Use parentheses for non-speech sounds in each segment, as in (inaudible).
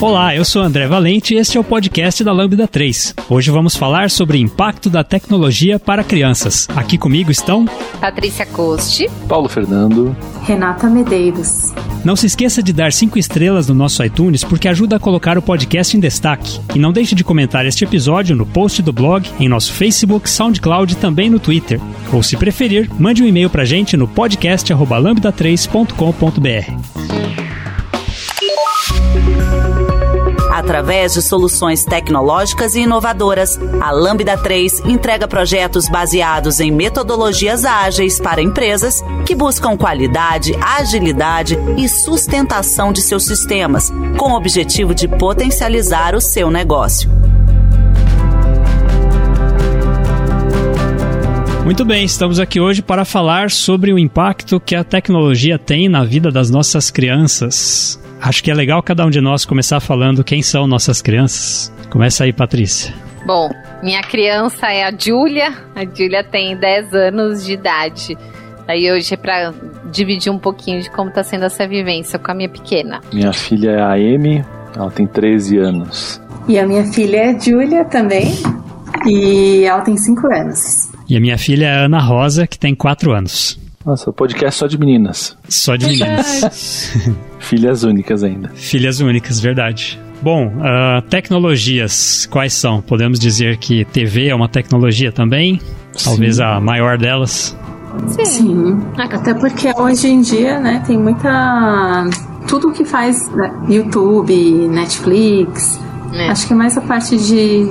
Olá, eu sou André Valente e este é o podcast da Lambda 3. Hoje vamos falar sobre o impacto da tecnologia para crianças. Aqui comigo estão Patrícia Coste, Paulo Fernando, Renata Medeiros. Não se esqueça de dar 5 estrelas no nosso iTunes porque ajuda a colocar o podcast em destaque. E não deixe de comentar este episódio no post do blog, em nosso Facebook, SoundCloud e também no Twitter. Ou se preferir, mande um e-mail pra gente no podcast@lambda3.com.br. Através de soluções tecnológicas e inovadoras, a Lambda 3 entrega projetos baseados em metodologias ágeis para empresas que buscam qualidade, agilidade e sustentação de seus sistemas, com o objetivo de potencializar o seu negócio. Muito bem, estamos aqui hoje para falar sobre o impacto que a tecnologia tem na vida das nossas crianças. Acho que é legal cada um de nós começar falando quem são nossas crianças. Começa aí, Patrícia. Bom, minha criança é a Júlia. A Júlia tem 10 anos de idade. Aí hoje é para dividir um pouquinho de como está sendo essa vivência com a minha pequena. Minha filha é a Amy, ela tem 13 anos. E a minha filha é Júlia também. E ela tem 5 anos. E a minha filha é a Ana Rosa, que tem 4 anos. Nossa, o podcast é só de meninas. Só de meninas. (laughs) Filhas únicas ainda. Filhas únicas, verdade. Bom, uh, tecnologias, quais são? Podemos dizer que TV é uma tecnologia também? Talvez Sim. a maior delas. Sim. Sim. Até porque hoje em dia, né, tem muita. Tudo que faz né, YouTube, Netflix. É. Acho que mais a parte de,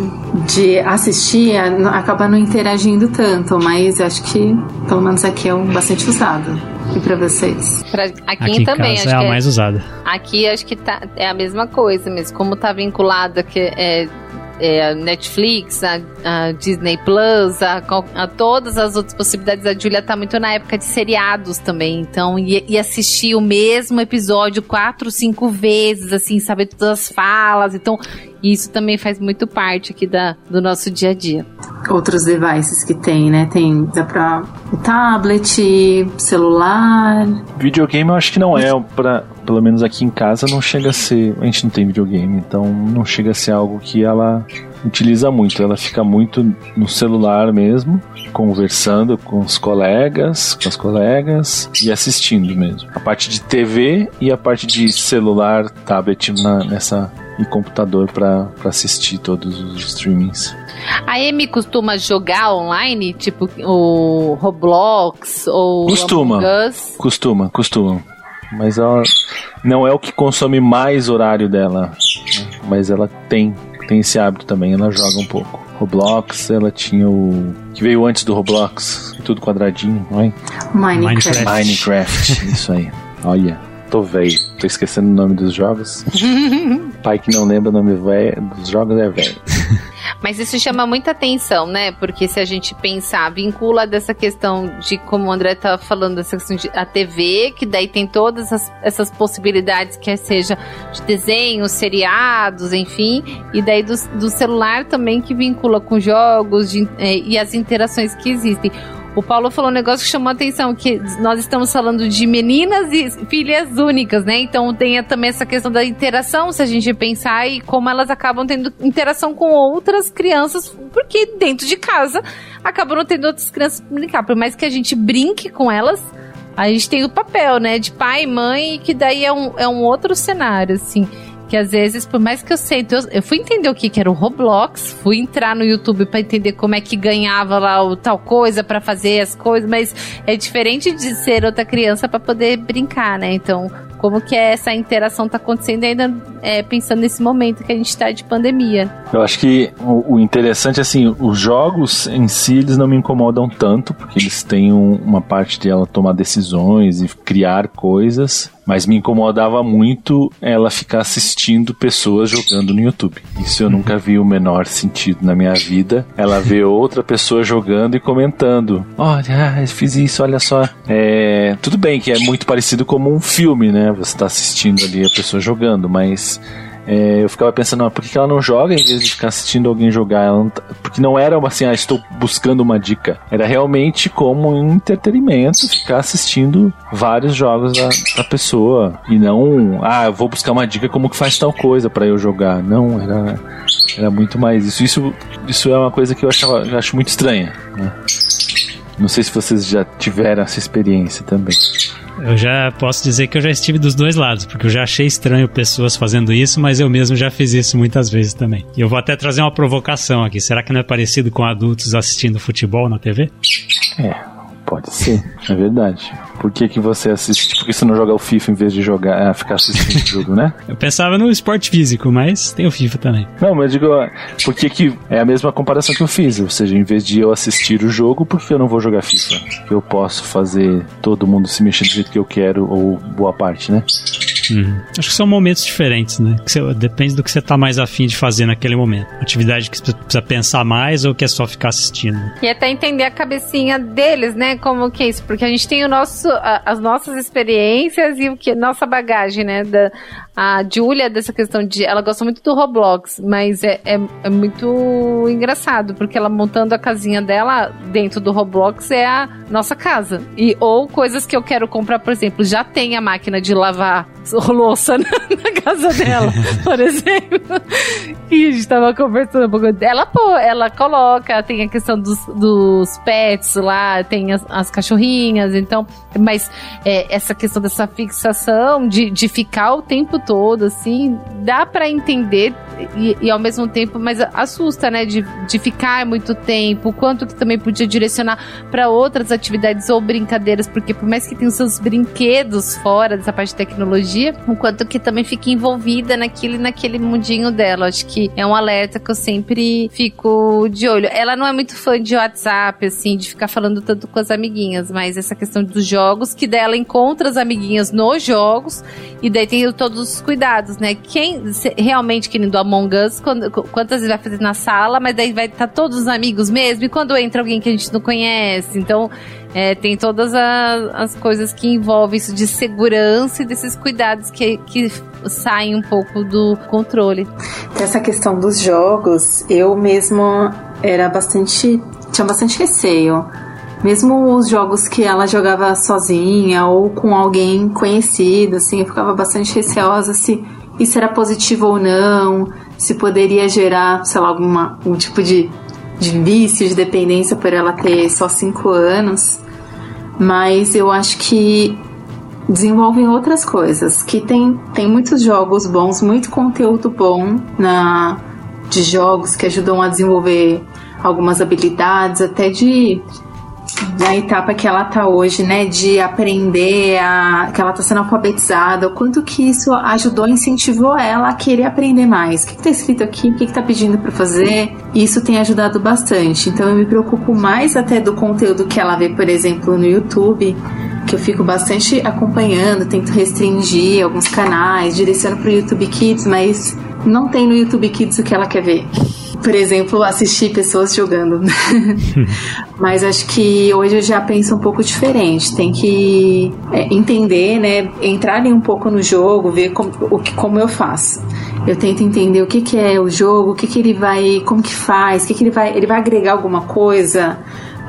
de assistir acaba não interagindo tanto, mas acho que pelo menos aqui é um bastante usado. E pra vocês? Pra- aqui, Aqui em também, casa acho é a que é- mais usada. aqui acho que tá, é a mesma coisa mesmo. Como tá vinculada que é, é a Netflix, a, a Disney Plus, a, a todas as outras possibilidades. A Julia tá muito na época de seriados também. Então, e, e assistir o mesmo episódio quatro, cinco vezes, assim, saber todas as falas. Então, isso também faz muito parte aqui da, do nosso dia a dia. Outros devices que tem, né? Tem dá pra o tablet, celular. Videogame eu acho que não é, pra, pelo menos aqui em casa não chega a ser. A gente não tem videogame, então não chega a ser algo que ela utiliza muito. Ela fica muito no celular mesmo, conversando com os colegas, com as colegas e assistindo mesmo. A parte de TV e a parte de celular, tablet na- nessa e computador para assistir todos os streamings. A Amy costuma jogar online, tipo o Roblox ou Costuma. Among Us? Costuma, costuma. Mas ela não é o que consome mais horário dela. né? Mas ela tem, tem esse hábito também, ela joga um pouco. Roblox, ela tinha o. que veio antes do Roblox, tudo quadradinho, não é? Minecraft. Minecraft. Isso aí. Olha, tô velho, tô esquecendo o nome dos jogos. (laughs) Pai que não lembra o nome velho dos jogos é velho. Mas isso chama muita atenção, né? Porque se a gente pensar, vincula dessa questão de como o André estava falando, dessa questão de a TV, que daí tem todas as- essas possibilidades, quer seja de desenhos, seriados, enfim, e daí do, do celular também que vincula com jogos de- eh, e as interações que existem. O Paulo falou um negócio que chamou a atenção, que nós estamos falando de meninas e filhas únicas, né? Então tem também essa questão da interação, se a gente pensar, e como elas acabam tendo interação com outras crianças, porque dentro de casa acabam não tendo outras crianças pra brincar. Por mais que a gente brinque com elas, a gente tem o papel, né? De pai e mãe, que daí é um, é um outro cenário, assim. Que às vezes, por mais que eu sei, eu, eu fui entender o que, que era o Roblox, fui entrar no YouTube pra entender como é que ganhava lá o tal coisa pra fazer as coisas, mas é diferente de ser outra criança pra poder brincar, né? Então, como que essa interação tá acontecendo ainda é, pensando nesse momento que a gente tá de pandemia. Eu acho que o, o interessante, assim, os jogos em si, eles não me incomodam tanto, porque eles têm um- uma parte de ela tomar decisões e criar coisas, mas me incomodava muito ela ficar assistindo pessoas jogando no YouTube. Isso eu nunca vi o menor sentido na minha vida. Ela vê outra pessoa jogando e comentando: Olha, ah, fiz isso, olha só. É, tudo bem que é muito parecido como um filme, né? Você tá assistindo ali a pessoa jogando, mas é, eu ficava pensando, ah, por que ela não joga em vez de ficar assistindo alguém jogar? Não tá... Porque não era assim, ah, estou buscando uma dica. Era realmente como um entretenimento ficar assistindo vários jogos da, da pessoa. E não, ah, eu vou buscar uma dica como que faz tal coisa para eu jogar. Não, era, era muito mais isso. Isso, isso é uma coisa que eu, achava, eu acho muito estranha. Né? Não sei se vocês já tiveram essa experiência também. Eu já posso dizer que eu já estive dos dois lados, porque eu já achei estranho pessoas fazendo isso, mas eu mesmo já fiz isso muitas vezes também. E eu vou até trazer uma provocação aqui. Será que não é parecido com adultos assistindo futebol na TV? É, pode ser, é verdade. Por que, que você assiste? Por que você não joga o FIFA em vez de jogar, é, ficar assistindo o jogo, né? (laughs) Eu pensava no esporte físico, mas tem o FIFA também. Não, mas digo, por que, que é a mesma comparação que eu fiz? Ou seja, em vez de eu assistir o jogo, por que eu não vou jogar FIFA? Eu posso fazer todo mundo se mexer do jeito que eu quero, ou boa parte, né? Uhum. Acho que são momentos diferentes, né? Você, depende do que você tá mais afim de fazer naquele momento. Atividade que você precisa pensar mais ou que é só ficar assistindo. E até entender a cabecinha deles, né? Como que é isso? Porque a gente tem o nosso, a, as nossas experiências e o que nossa bagagem, né? Da, a Julia, dessa questão de. Ela gosta muito do Roblox, mas é, é, é, muito engraçado, porque ela montando a casinha dela dentro do Roblox é a nossa casa. E, ou coisas que eu quero comprar, por exemplo, já tem a máquina de lavar louça na, (laughs) na casa dela, por exemplo. E a gente tava conversando um pouco dela, pô, ela coloca, tem a questão dos, dos pets lá, tem as, as cachorrinhas, então, mas é, essa questão dessa fixação de, de ficar o tempo todo, assim, dá para entender e, e, ao mesmo tempo, mas assusta, né? De, de ficar muito tempo, quanto que também podia direcionar para outras atividades ou brincadeiras, porque por mais que tenha os seus brinquedos fora dessa parte de tecnologia, o quanto que também fica envolvida naquele, naquele mundinho dela. Acho que é um alerta que eu sempre fico de olho. Ela não é muito fã de WhatsApp, assim, de ficar falando tanto com as amiguinhas, mas essa questão dos jogos, que dela encontra as amiguinhas nos jogos, e daí tem todos os cuidados, né? Quem realmente querendo Among Us, quando, quantas vezes vai fazer na sala, mas daí vai estar tá todos os amigos mesmo, e quando entra alguém que a gente não conhece. Então, é, tem todas as, as, coisas que envolvem isso de segurança e desses cuidados que, que saem um pouco do controle. Essa questão dos jogos, eu mesmo era bastante. tinha bastante receio. Mesmo os jogos que ela jogava sozinha ou com alguém conhecido, assim, eu ficava bastante receosa se isso era positivo ou não, se poderia gerar, sei lá, alguma, um tipo de, de vício, de dependência por ela ter só 5 anos. Mas eu acho que desenvolvem outras coisas, que tem, tem muitos jogos bons, muito conteúdo bom na de jogos que ajudam a desenvolver algumas habilidades, até de na etapa que ela tá hoje, né, de aprender a que ela tá sendo alfabetizada, o quanto que isso ajudou, incentivou ela a querer aprender mais. O que, que tá escrito aqui? O que, que tá pedindo para fazer? Isso tem ajudado bastante. Então eu me preocupo mais até do conteúdo que ela vê, por exemplo, no YouTube, que eu fico bastante acompanhando, tento restringir alguns canais, direciono pro YouTube Kids, mas não tem no YouTube Kids o que ela quer ver por exemplo, assistir pessoas jogando. (laughs) Mas acho que hoje eu já penso um pouco diferente. Tem que é, entender, né? Entrar um pouco no jogo, ver como, o que, como eu faço. Eu tento entender o que, que é o jogo, o que, que ele vai, como que faz, o que, que ele vai, ele vai agregar alguma coisa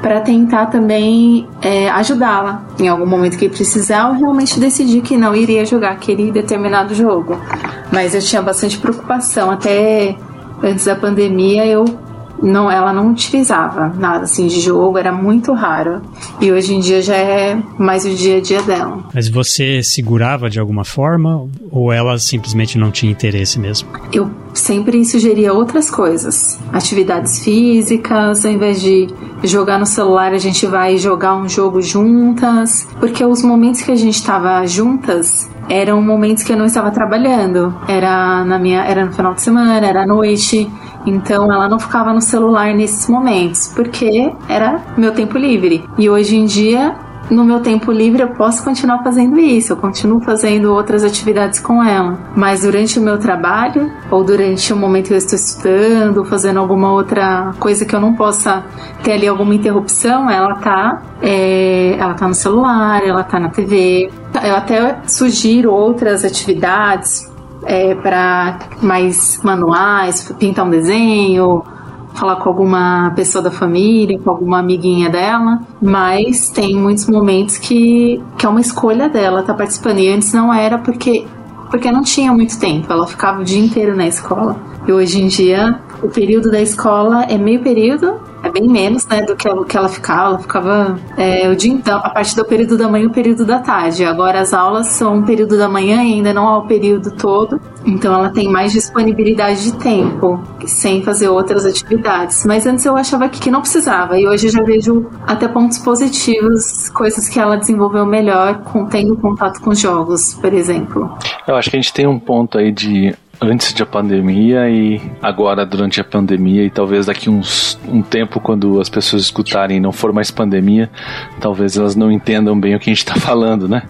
para tentar também é, ajudá-la em algum momento que precisar ou realmente decidir que não iria jogar aquele determinado jogo. Mas eu tinha bastante preocupação até antes da pandemia eu não, ela não utilizava nada assim de jogo, era muito raro. E hoje em dia já é mais o dia a dia dela. Mas você segurava de alguma forma ou ela simplesmente não tinha interesse mesmo? Eu sempre sugeria outras coisas, atividades físicas, ao invés de jogar no celular, a gente vai jogar um jogo juntas, porque os momentos que a gente estava juntas eram momentos que eu não estava trabalhando. Era na minha, era no final de semana, era à noite. Então ela não ficava no celular nesses momentos, porque era meu tempo livre. E hoje em dia no meu tempo livre eu posso continuar fazendo isso, eu continuo fazendo outras atividades com ela. Mas durante o meu trabalho, ou durante o momento que eu estou estudando, fazendo alguma outra coisa que eu não possa ter ali alguma interrupção, ela tá, é, ela tá no celular, ela tá na TV. Eu até sugiro outras atividades é, para mais manuais, pintar um desenho, falar com alguma pessoa da família, com alguma amiguinha dela, mas tem muitos momentos que, que é uma escolha dela estar tá participando. E antes não era porque, porque não tinha muito tempo, ela ficava o dia inteiro na escola. E hoje em dia, o período da escola é meio período é bem menos, né, do que, que ela ficava. Ela ficava é, o dia então, a partir do período da manhã e o período da tarde. Agora as aulas são um período da manhã ainda não é o período todo. Então ela tem mais disponibilidade de tempo, sem fazer outras atividades. Mas antes eu achava que, que não precisava. E hoje eu já vejo até pontos positivos, coisas que ela desenvolveu melhor com tendo contato com jogos, por exemplo. Eu acho que a gente tem um ponto aí de antes da pandemia e agora durante a pandemia e talvez daqui uns um tempo quando as pessoas escutarem e não for mais pandemia, talvez elas não entendam bem o que a gente está falando, né?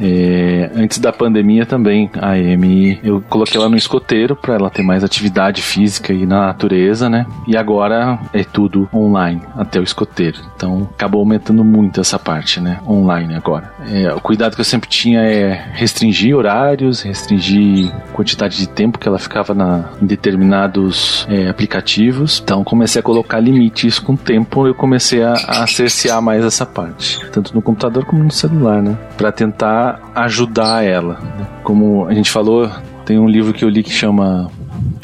É, antes da pandemia também, a Amy, eu coloquei ela no escoteiro para ela ter mais atividade física e na natureza, né? E agora é tudo online, até o escoteiro. Então acabou aumentando muito essa parte, né? Online agora. É, o cuidado que eu sempre tinha é restringir horários, restringir quantidade de tempo que ela ficava na, em determinados é, aplicativos. Então comecei a colocar limites com o tempo, eu comecei a, a cercear mais essa parte, tanto no computador como no celular, né? Para tentar ajudar ela. Como a gente falou, tem um livro que eu li que chama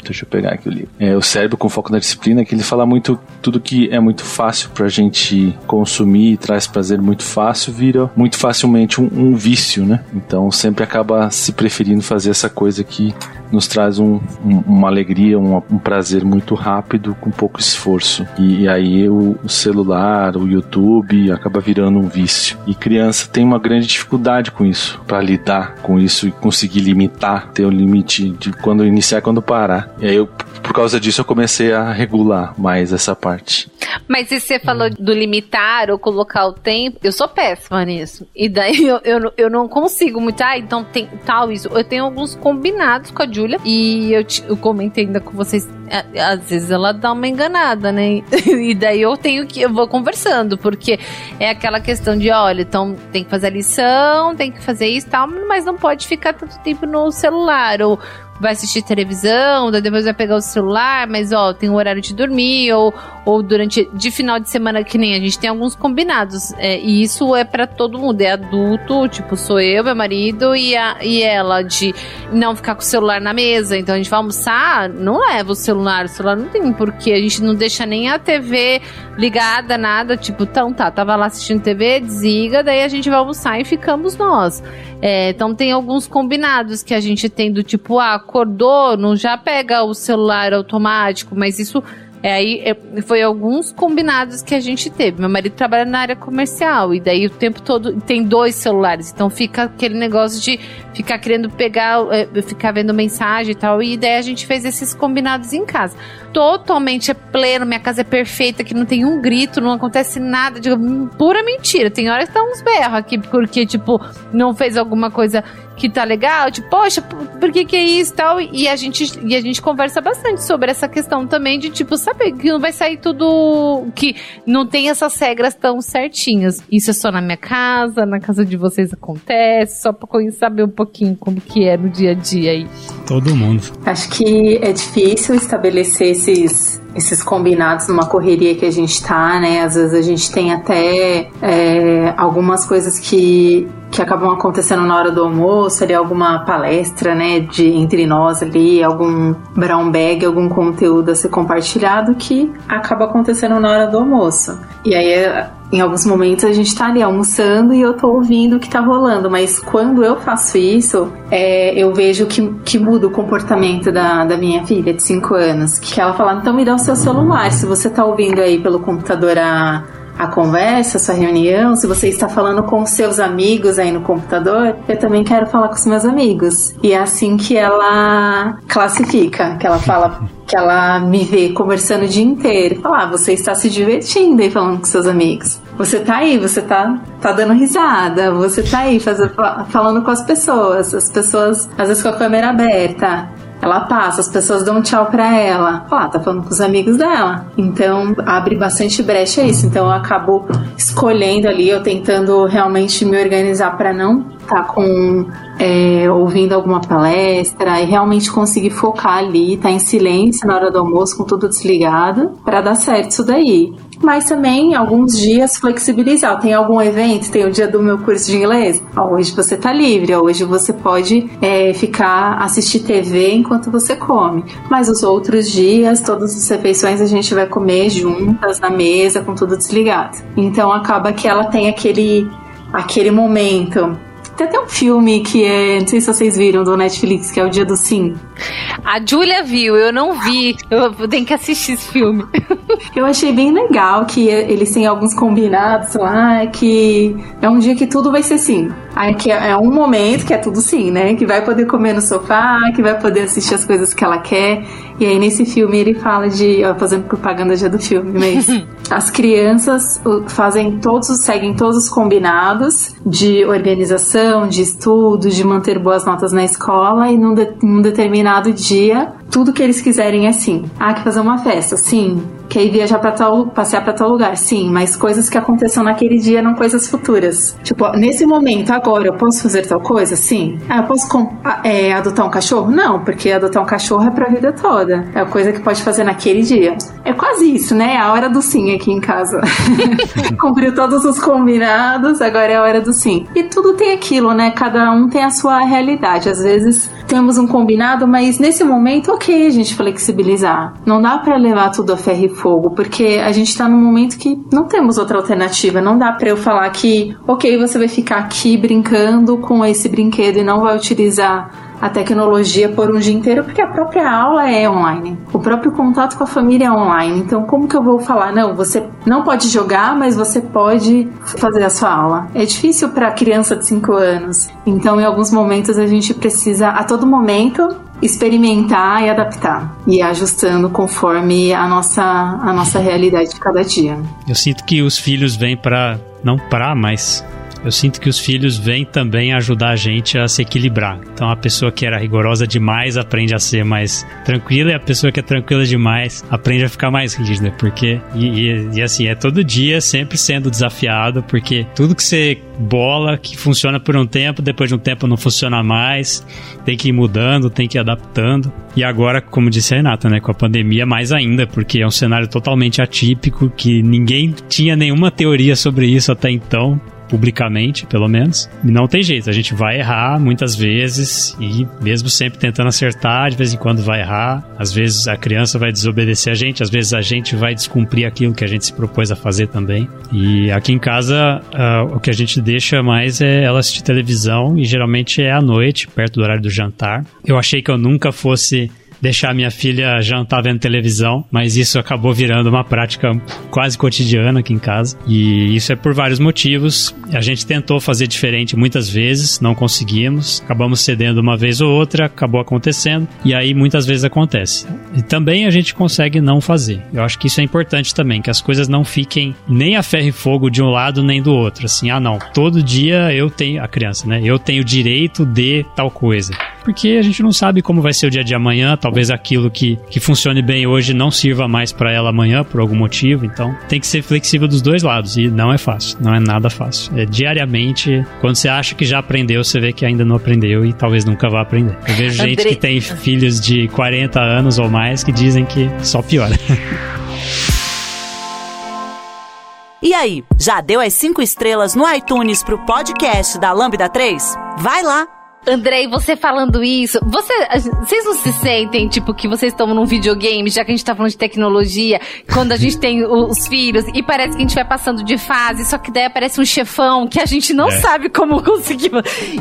Deixa eu pegar aqui o livro. É O Cérebro com Foco na Disciplina, que ele fala muito tudo que é muito fácil pra gente consumir e traz prazer muito fácil, vira muito facilmente um, um vício, né? Então sempre acaba se preferindo fazer essa coisa que nos traz um, um, uma alegria, um, um, prazer muito rápido com pouco esforço. E, e aí o, o, celular, o YouTube acaba virando um vício. E criança tem uma grande dificuldade com isso, para lidar com isso e conseguir limitar, ter o um limite de quando iniciar quando parar. E aí eu, por causa disso, eu comecei a regular mais essa parte. Mas se você falou do limitar ou colocar o tempo, eu sou péssima nisso. E daí (laughs) eu, eu, eu não consigo muito. Ah, então tem tal isso. Eu tenho alguns combinados com a Júlia e eu, eu comentei ainda com vocês. Às vezes ela dá uma enganada, né? (laughs) E daí eu tenho que. Eu vou conversando, porque é aquela questão de: olha, então tem que fazer a lição, tem que fazer isso e tal, mas não pode ficar tanto tempo no celular. Ou vai assistir televisão, daí depois vai pegar o celular, mas ó, tem o horário de dormir, ou, ou durante de final de semana que nem a gente tem alguns combinados. É, e isso é para todo mundo, é adulto, tipo, sou eu, meu marido e, a, e ela, de não ficar com o celular na mesa. Então a gente vai almoçar, não leva o celular, o celular não tem porquê, a gente não deixa nem a TV ligada, nada, tipo, então tá, tava lá assistindo TV, desliga, daí a gente vai almoçar e ficamos nós. É, então tem alguns combinados que a gente tem do tipo, ah, acordou, não já pega o celular automático, mas isso é, aí é, foi alguns combinados que a gente teve. Meu marido trabalha na área comercial e daí o tempo todo tem dois celulares, então fica aquele negócio de ficar querendo pegar, é, ficar vendo mensagem e tal. E daí a gente fez esses combinados em casa. Totalmente pleno, minha casa é perfeita, que não tem um grito, não acontece nada. Digo, hum, pura mentira. Tem horas que tá uns berros aqui, porque, tipo, não fez alguma coisa que tá legal, tipo, poxa, por que que é isso e tal? E a gente, e a gente conversa bastante sobre essa questão também de, tipo, saber que não vai sair tudo, que não tem essas regras tão certinhas. Isso é só na minha casa, na casa de vocês acontece, só pra saber um pouquinho como que é no dia a dia aí. Todo mundo. Acho que é difícil estabelecer esses esses combinados numa correria que a gente tá, né? Às vezes a gente tem até é, algumas coisas que, que acabam acontecendo na hora do almoço, ali alguma palestra, né, de entre nós ali, algum brown bag, algum conteúdo a ser compartilhado que acaba acontecendo na hora do almoço. E aí em alguns momentos a gente tá ali almoçando e eu tô ouvindo o que tá rolando, mas quando eu faço isso, é, eu vejo que, que muda o comportamento da, da minha filha de 5 anos. Que ela fala, então me dá o seu celular. Se você tá ouvindo aí pelo computador a, a conversa, a sua reunião, se você está falando com seus amigos aí no computador, eu também quero falar com os meus amigos. E é assim que ela classifica, que ela fala (laughs) que ela me vê conversando o dia inteiro. Falar, ah, você está se divertindo aí falando com seus amigos. Você tá aí, você tá, tá dando risada, você tá aí fazendo, falando com as pessoas, as pessoas às vezes com a câmera aberta. Ela passa, as pessoas dão um tchau pra ela. Fala, ah, tá falando com os amigos dela. Então abre bastante brecha isso. Então eu acabo escolhendo ali, eu tentando realmente me organizar para não tá com é, ouvindo alguma palestra e realmente conseguir focar ali, tá em silêncio na hora do almoço com tudo desligado para dar certo isso daí mas também alguns dias flexibilizar. Tem algum evento, tem o dia do meu curso de inglês. hoje você tá livre, hoje você pode é, ficar assistir TV enquanto você come. Mas os outros dias, todas as refeições a gente vai comer juntas na mesa com tudo desligado. Então acaba que ela tem aquele aquele momento tem até um filme que é. Não sei se vocês viram do Netflix, que é O Dia do Sim. A Julia viu, eu não vi. Eu tenho que assistir esse filme. Eu achei bem legal que eles têm alguns combinados lá, que é um dia que tudo vai ser sim. Aí que é um momento que é tudo sim, né? Que vai poder comer no sofá, que vai poder assistir as coisas que ela quer. E aí nesse filme ele fala de, ó, fazendo propaganda já do filme, mas (laughs) as crianças fazem todos, seguem todos os combinados de organização, de estudo, de manter boas notas na escola e num, de, num determinado dia tudo que eles quiserem é sim. Ah, que fazer uma festa, sim. Quer ir viajar para tal, passear para tal lugar, sim. Mas coisas que aconteceram naquele dia, não coisas futuras. Tipo, nesse momento, agora, eu posso fazer tal coisa, sim. Ah, eu posso é, adotar um cachorro? Não, porque adotar um cachorro é pra vida toda. É a coisa que pode fazer naquele dia. É quase isso, né? É a hora do sim aqui em casa. (laughs) Cumpriu todos os combinados, agora é a hora do sim. E tudo tem aquilo, né? Cada um tem a sua realidade. Às vezes temos um combinado, mas nesse momento, ok a gente flexibilizar. Não dá para levar tudo a ferro e fogo, porque a gente tá num momento que não temos outra alternativa. Não dá para eu falar que, ok, você vai ficar aqui brincando com esse brinquedo e não vai utilizar a tecnologia por um dia inteiro, porque a própria aula é online. O próprio contato com a família é online. Então, como que eu vou falar? Não, você não pode jogar, mas você pode fazer a sua aula. É difícil para criança de 5 anos. Então, em alguns momentos, a gente precisa, a todo momento, experimentar e adaptar e ajustando conforme a nossa a nossa realidade de cada dia. Eu sinto que os filhos vêm para não para, mas eu sinto que os filhos vêm também ajudar a gente a se equilibrar. Então a pessoa que era rigorosa demais aprende a ser mais tranquila e a pessoa que é tranquila demais aprende a ficar mais rígida, porque e, e, e assim é todo dia sempre sendo desafiado, porque tudo que você bola que funciona por um tempo, depois de um tempo não funciona mais, tem que ir mudando, tem que ir adaptando. E agora, como disse a Renata, né, com a pandemia mais ainda, porque é um cenário totalmente atípico que ninguém tinha nenhuma teoria sobre isso até então publicamente, pelo menos. Não tem jeito, a gente vai errar muitas vezes e mesmo sempre tentando acertar, de vez em quando vai errar. Às vezes a criança vai desobedecer a gente, às vezes a gente vai descumprir aquilo que a gente se propôs a fazer também. E aqui em casa, uh, o que a gente deixa mais é ela assistir televisão e geralmente é à noite, perto do horário do jantar. Eu achei que eu nunca fosse deixar minha filha jantar vendo televisão, mas isso acabou virando uma prática quase cotidiana aqui em casa. E isso é por vários motivos. A gente tentou fazer diferente muitas vezes, não conseguimos, acabamos cedendo uma vez ou outra, acabou acontecendo, e aí muitas vezes acontece. E também a gente consegue não fazer. Eu acho que isso é importante também, que as coisas não fiquem nem a ferro e fogo de um lado nem do outro. Assim, ah, não, todo dia eu tenho, a criança, né? Eu tenho direito de tal coisa. Porque a gente não sabe como vai ser o dia de amanhã, talvez aquilo que, que funcione bem hoje não sirva mais para ela amanhã por algum motivo. Então tem que ser flexível dos dois lados e não é fácil, não é nada fácil. É diariamente, quando você acha que já aprendeu, você vê que ainda não aprendeu e talvez nunca vá aprender. Eu vejo (laughs) gente que tem filhos de 40 anos ou mais que dizem que só piora. (laughs) E aí, já deu as 5 estrelas no iTunes pro podcast da Lambda 3? Vai lá! Andrei, você falando isso, você, vocês não se sentem, tipo, que vocês estão num videogame, já que a gente tá falando de tecnologia, quando a gente tem os filhos, e parece que a gente vai passando de fase, só que daí aparece um chefão que a gente não é. sabe como conseguir.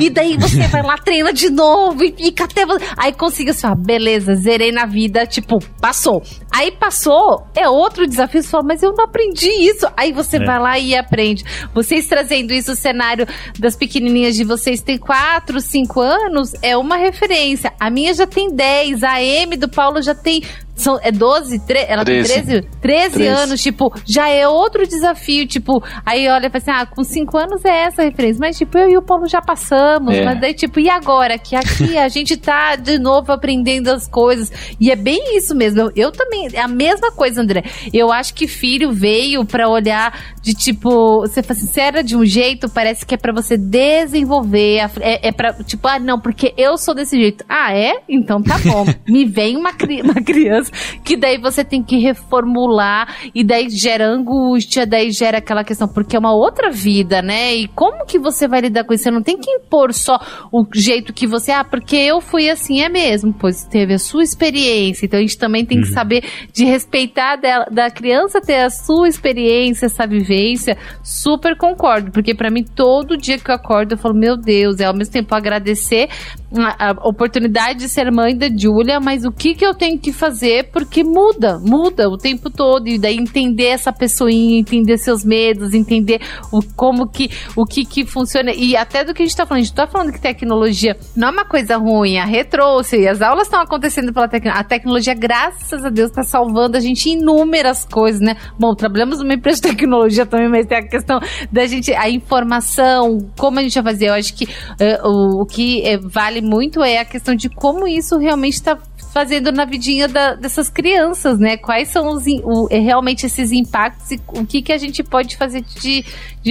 E daí você vai lá, treina de novo, e fica até. Aí conseguiu assim, beleza, zerei na vida, tipo, passou. Aí passou, é outro desafio, você fala, mas eu não aprendi isso. Aí você é. vai lá e aprende. Vocês trazendo isso, o cenário das pequenininhas de vocês tem quatro, cinco anos, é uma referência. A minha já tem 10, a M do Paulo já tem são, é 12, tre, ela 13. tem 13, 13, 13 anos, tipo, já é outro desafio, tipo, aí olha e fala assim, ah, com 5 anos é essa referência, mas tipo, eu e o Paulo já passamos, é. mas daí tipo, e agora? Que aqui a (laughs) gente tá de novo aprendendo as coisas, e é bem isso mesmo, eu, eu também, é a mesma coisa, André, eu acho que filho veio pra olhar de tipo, você fala assim, se era de um jeito, parece que é pra você desenvolver, é, é pra, tipo, ah, não, porque eu sou desse jeito, ah, é? Então tá bom, (laughs) me vem uma, uma criança que daí você tem que reformular e daí gera angústia, daí gera aquela questão, porque é uma outra vida, né? E como que você vai lidar com isso? Você não tem que impor só o jeito que você, ah, porque eu fui assim, é mesmo, pois teve a sua experiência, então a gente também tem que uhum. saber de respeitar dela, da criança ter a sua experiência, essa vivência, super concordo, porque para mim todo dia que eu acordo eu falo, meu Deus, é ao mesmo tempo agradecer a, oportunidade de ser mãe da Júlia, mas o que que eu tenho que fazer? Porque muda, muda o tempo todo e daí entender essa pessoinha, entender seus medos, entender o como que o que que funciona. E até do que a gente tá falando, a gente tá falando que tecnologia não é uma coisa ruim, a retrouxe e as aulas estão acontecendo pela tecnologia, a tecnologia graças a Deus está salvando a gente inúmeras coisas, né? Bom, trabalhamos numa empresa de tecnologia também, mas tem a questão da gente a informação, como a gente vai fazer, eu acho que uh, o, o que uh, vale muito é a questão de como isso realmente está fazendo na vidinha da, dessas crianças, né? Quais são os, o, é, realmente esses impactos e o que, que a gente pode fazer de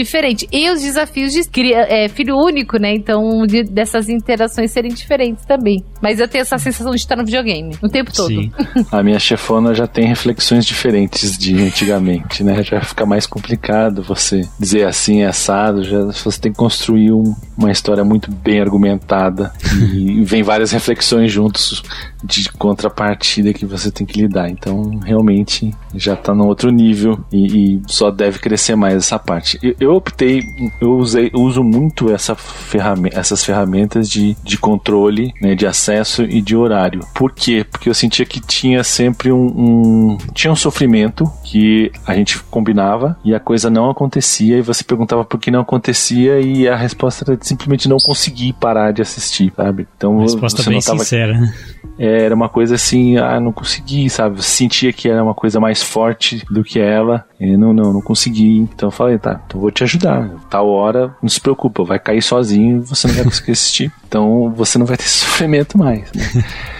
diferente. E os desafios de é, filho único, né? Então, de, dessas interações serem diferentes também. Mas eu tenho essa sensação de estar no videogame o tempo todo. Sim. (laughs) a minha chefona já tem reflexões diferentes de antigamente, né? Já fica mais complicado você dizer assim, assado, já você tem que construir um, uma história muito bem argumentada e vem várias reflexões juntos de contrapartida que você tem que lidar. Então, realmente, já está no outro nível e, e, só deve crescer mais essa parte. Eu, eu optei, eu usei, uso muito essa ferramenta, essas ferramentas de, de controle, né, de acesso e de horário. Por quê? Porque eu sentia que tinha sempre um, um tinha um sofrimento que a gente combinava e a coisa não acontecia e você perguntava por que não acontecia e a resposta era simplesmente não conseguir parar de assistir, sabe? Então, resposta bem sincera. Né? Era uma coisa assim, ah, não consegui, sabe? Sentia que era uma coisa mais forte do que ela. E não, não, não consegui. Então eu falei, tá, então vou te ajudar. Tal hora, não se preocupa, vai cair sozinho, você não vai conseguir assistir. (laughs) Então você não vai ter (laughs) sofrimento mais, né? (laughs)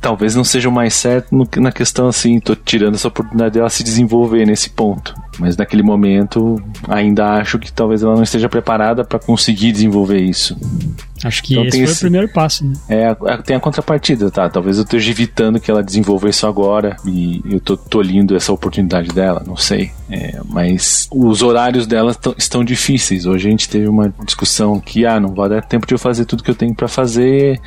Talvez não seja o mais certo no, na questão assim, tô tirando essa oportunidade dela se desenvolver nesse ponto. Mas naquele momento ainda acho que talvez ela não esteja preparada para conseguir desenvolver isso. Acho que então, esse foi esse, o primeiro passo, né? É, tem a contrapartida, tá? Talvez eu esteja evitando que ela desenvolva isso agora e eu tô tolhindo essa oportunidade dela, não sei. É, mas os horários dela estão difíceis. Hoje a gente teve uma discussão que, ah, não vai dar tempo de eu fazer tudo que eu tenho para fazer.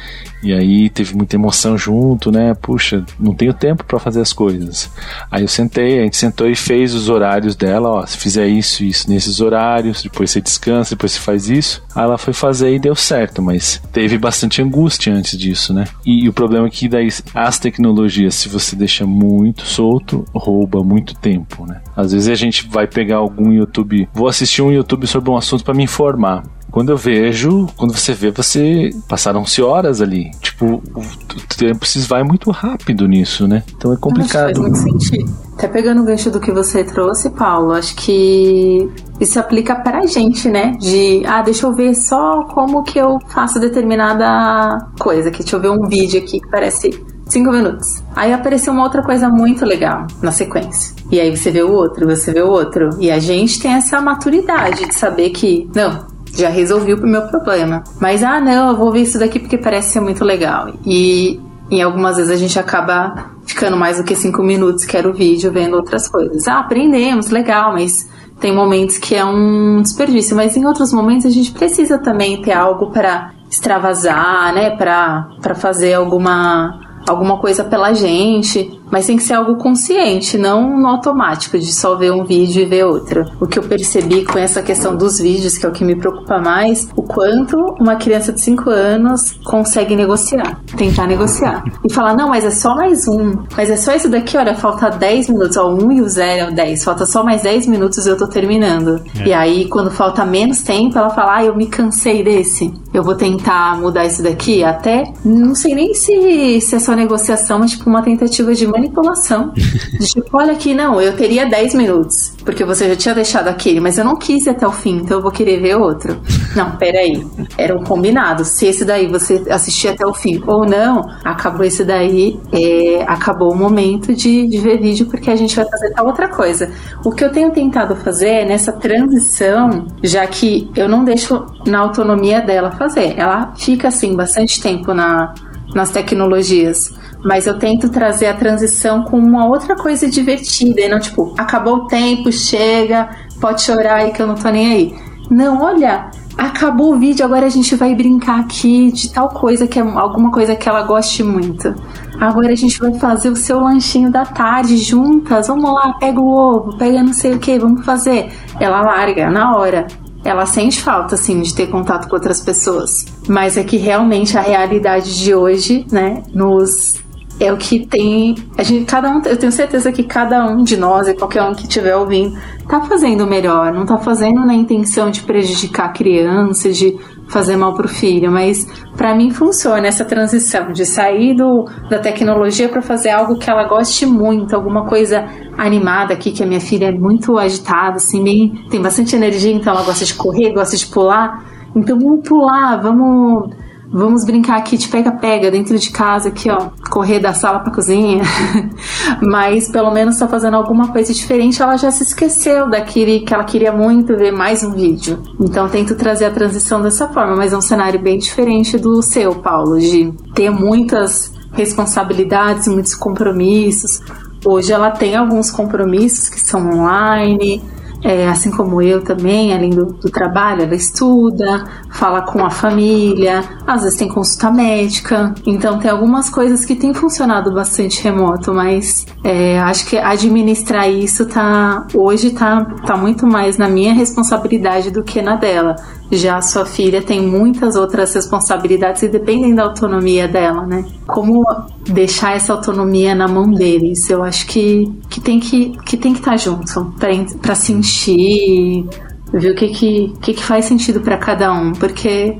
E aí teve muita emoção junto, né? Puxa, não tenho tempo para fazer as coisas. Aí eu sentei, a gente sentou e fez os horários dela, ó, se fizer isso, isso nesses horários, depois você descansa, depois você faz isso. Aí ela foi fazer e deu certo mas teve bastante angústia antes disso, né? E, e o problema é que daí as tecnologias, se você deixa muito solto, rouba muito tempo, né? Às vezes a gente vai pegar algum YouTube, vou assistir um YouTube sobre um assunto para me informar. Quando eu vejo, quando você vê, você passaram-se horas ali. Tipo, o tempo se vai muito rápido nisso, né? Então é complicado. Não, faz muito sentido. Até pegando o gancho do que você trouxe, Paulo, acho que isso aplica pra gente, né? De, ah, deixa eu ver só como que eu faço determinada coisa. Que deixa eu ver um vídeo aqui que parece cinco minutos. Aí apareceu uma outra coisa muito legal na sequência. E aí você vê o outro, você vê o outro. E a gente tem essa maturidade de saber que, não, já resolvi o meu problema. Mas, ah, não, eu vou ver isso daqui porque parece ser muito legal. E em algumas vezes a gente acaba ficando mais do que cinco minutos, quero o vídeo, vendo outras coisas. Ah, aprendemos, legal, mas tem momentos que é um desperdício, mas em outros momentos a gente precisa também ter algo para extravasar, né, para fazer alguma alguma coisa pela gente. Mas tem que ser algo consciente, não no automático, de só ver um vídeo e ver outro. O que eu percebi com essa questão dos vídeos, que é o que me preocupa mais, o quanto uma criança de 5 anos consegue negociar, tentar negociar. E falar, não, mas é só mais um. Mas é só isso daqui, olha, falta 10 minutos, ó, 1 um e o 0 é o 10. Falta só mais 10 minutos e eu tô terminando. É. E aí, quando falta menos tempo, ela fala, ah, eu me cansei desse. Eu vou tentar mudar isso daqui até. Não sei nem se, se é só negociação, mas tipo uma tentativa de manipulação. Tipo, olha aqui, não, eu teria 10 minutos, porque você já tinha deixado aquele, mas eu não quis até o fim, então eu vou querer ver outro. Não, peraí. Era um combinado. Se esse daí você assistir até o fim ou não, acabou esse daí, é, acabou o momento de, de ver vídeo, porque a gente vai fazer tal outra coisa. O que eu tenho tentado fazer é nessa transição, já que eu não deixo na autonomia dela fazer. Ela fica assim bastante tempo na, nas tecnologias. Mas eu tento trazer a transição com uma outra coisa divertida. E não, tipo, acabou o tempo, chega, pode chorar aí que eu não tô nem aí. Não, olha, acabou o vídeo, agora a gente vai brincar aqui de tal coisa que é alguma coisa que ela goste muito. Agora a gente vai fazer o seu lanchinho da tarde juntas. Vamos lá, pega o ovo, pega não sei o que, vamos fazer. Ela larga na hora ela sente falta, assim, de ter contato com outras pessoas. Mas é que realmente a realidade de hoje, né, nos é o que tem. A gente, cada um, eu tenho certeza que cada um de nós e qualquer um que estiver ouvindo tá fazendo o melhor, não tá fazendo na intenção de prejudicar a criança, de fazer mal pro filho, mas para mim funciona essa transição de sair do, da tecnologia para fazer algo que ela goste muito, alguma coisa animada aqui, que a minha filha é muito agitada, assim, bem, tem bastante energia, então ela gosta de correr, gosta de pular. Então vamos pular, vamos Vamos brincar aqui de pega-pega dentro de casa, aqui, ó, correr da sala pra cozinha. (laughs) Mas pelo menos tá fazendo alguma coisa diferente. Ela já se esqueceu daquele que ela queria muito ver mais um vídeo. Então tento trazer a transição dessa forma, mas é um cenário bem diferente do seu, Paulo, de ter muitas responsabilidades, muitos compromissos. Hoje ela tem alguns compromissos que são online, é, assim como eu também, além do, do, trabalho, ela estuda, fala com a família, às vezes tem consulta médica. Então tem algumas coisas que têm funcionado bastante remoto, mas é, acho que administrar isso tá hoje tá, tá muito mais na minha responsabilidade do que na dela. Já a sua filha tem muitas outras responsabilidades e dependem da autonomia dela, né? Como deixar essa autonomia na mão deles? Eu acho que, que tem que que tem que estar tá junto para sentir, ver o que que, que, que faz sentido para cada um, porque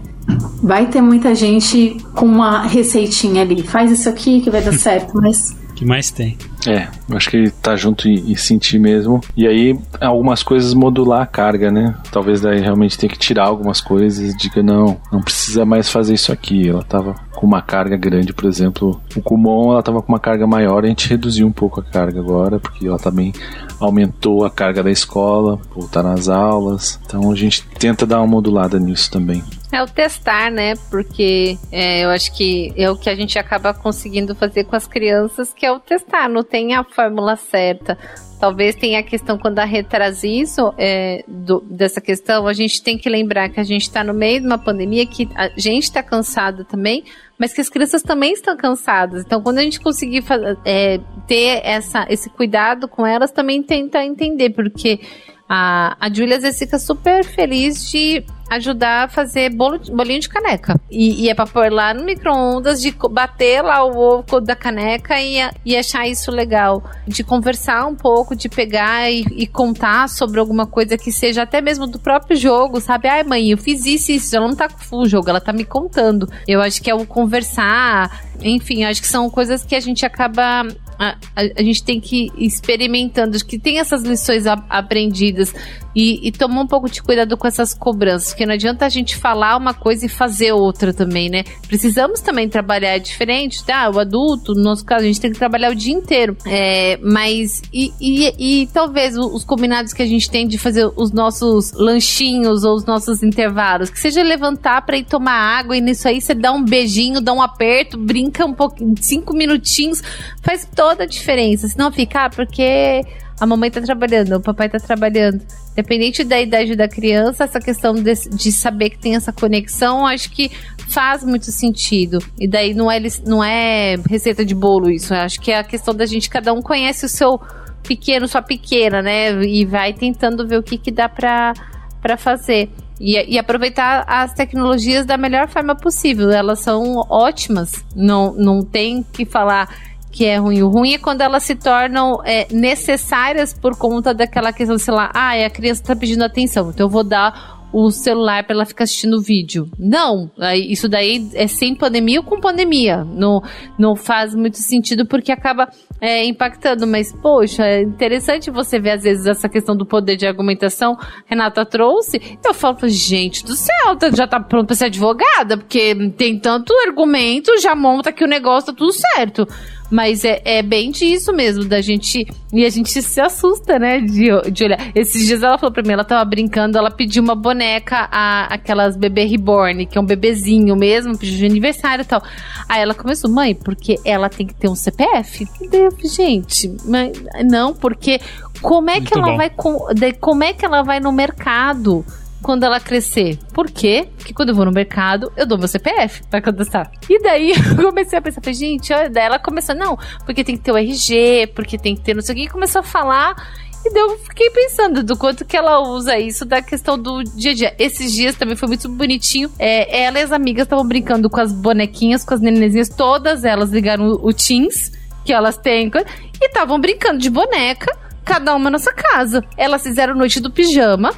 vai ter muita gente com uma receitinha ali. Faz isso aqui que vai dar (laughs) certo, mas que mais tem. É, acho que tá junto e, e, sentir mesmo. E aí, algumas coisas modular a carga, né? Talvez daí realmente tenha que tirar algumas coisas e diga, não, não precisa mais fazer isso aqui. Ela tava com uma carga grande, por exemplo, o Kumon, ela tava com uma carga maior, a gente reduziu um pouco a carga agora, porque ela também aumentou a carga da escola, voltar nas aulas. Então a gente tenta dar uma modulada nisso também. É o testar, né? Porque é, eu acho que é o que a gente acaba conseguindo fazer com as crianças, que é o testar. Não tem a fórmula certa. Talvez tenha a questão quando a Rê traz isso, é, do, dessa questão, a gente tem que lembrar que a gente está no meio de uma pandemia, que a gente está cansado também, mas que as crianças também estão cansadas. Então, quando a gente conseguir é, ter essa, esse cuidado com elas, também tenta entender, porque a, a Julia às vezes fica super feliz de ajudar a fazer bolo, bolinho de caneca. E, e é pra pôr lá no micro-ondas, de bater lá o ovo da caneca e, e achar isso legal. De conversar um pouco, de pegar e, e, contar sobre alguma coisa que seja até mesmo do próprio jogo, sabe? Ai, mãe, eu fiz isso e isso. Ela não tá com o jogo, ela tá me contando. Eu acho que é o conversar, enfim, acho que são coisas que a gente acaba a, a, gente tem que ir experimentando, que tem essas lições a, aprendidas e, e, tomar um pouco de cuidado com essas cobranças, porque não adianta a gente falar uma coisa e fazer outra também, né? Precisamos também trabalhar diferente, tá? O adulto, no nosso caso, a gente tem que trabalhar o dia inteiro, é, mas e, e, e talvez os combinados que a gente tem de fazer os nossos lanchinhos ou os nossos intervalos, que seja levantar para ir tomar água e nisso aí você dá um beijinho, dá um aperto, brinca um pouquinho, cinco minutinhos, faz toda a diferença. Se não ficar, porque a mamãe tá trabalhando, o papai tá trabalhando. Dependente da idade da criança, essa questão de, de, saber que tem essa conexão, acho que faz muito sentido. E daí não é, não é receita de bolo isso. Acho que é a questão da gente, cada um conhece o seu pequeno, sua pequena, né? E vai tentando ver o que, que dá pra, pra fazer. E, e, aproveitar as tecnologias da melhor forma possível. Elas são ótimas. Não, não tem que falar que é ruim. O ruim é quando elas se tornam é, necessárias por conta daquela questão, sei lá, ah, a criança está pedindo atenção, então eu vou dar o celular para ela ficar assistindo vídeo. Não, isso daí é sem pandemia ou com pandemia. Não, não faz muito sentido porque acaba é, impactando. Mas, poxa, é interessante você ver às vezes essa questão do poder de argumentação. Renata trouxe. Eu falo, gente do céu, tá, já tá pronto pra ser advogada, porque tem tanto argumento, já monta que o negócio tá tudo certo. Mas é, é bem disso mesmo, da gente. E a gente se assusta, né? De, de olhar. Esses dias ela falou pra mim, ela tava brincando, ela pediu uma boneca, a, aquelas bebê reborn, que é um bebezinho mesmo, pediu de aniversário e tal. Aí ela começou, mãe, porque ela tem que ter um CPF? Falei, gente, não, porque como é Muito que ela bom. vai. Como é que ela vai no mercado? Quando ela crescer. Por quê? Porque quando eu vou no mercado, eu dou meu CPF pra cadastrar. E daí (laughs) eu comecei a pensar, gente, olha, daí ela começou, não, porque tem que ter o RG, porque tem que ter não sei o que, e começou a falar. E daí eu fiquei pensando do quanto que ela usa isso da questão do dia a dia. Esses dias também foi muito bonitinho. É, ela e as amigas estavam brincando com as bonequinhas, com as nenezinhas, todas elas ligaram o, o Teams que elas têm e estavam brincando de boneca cada uma na sua casa. Elas fizeram noite do pijama,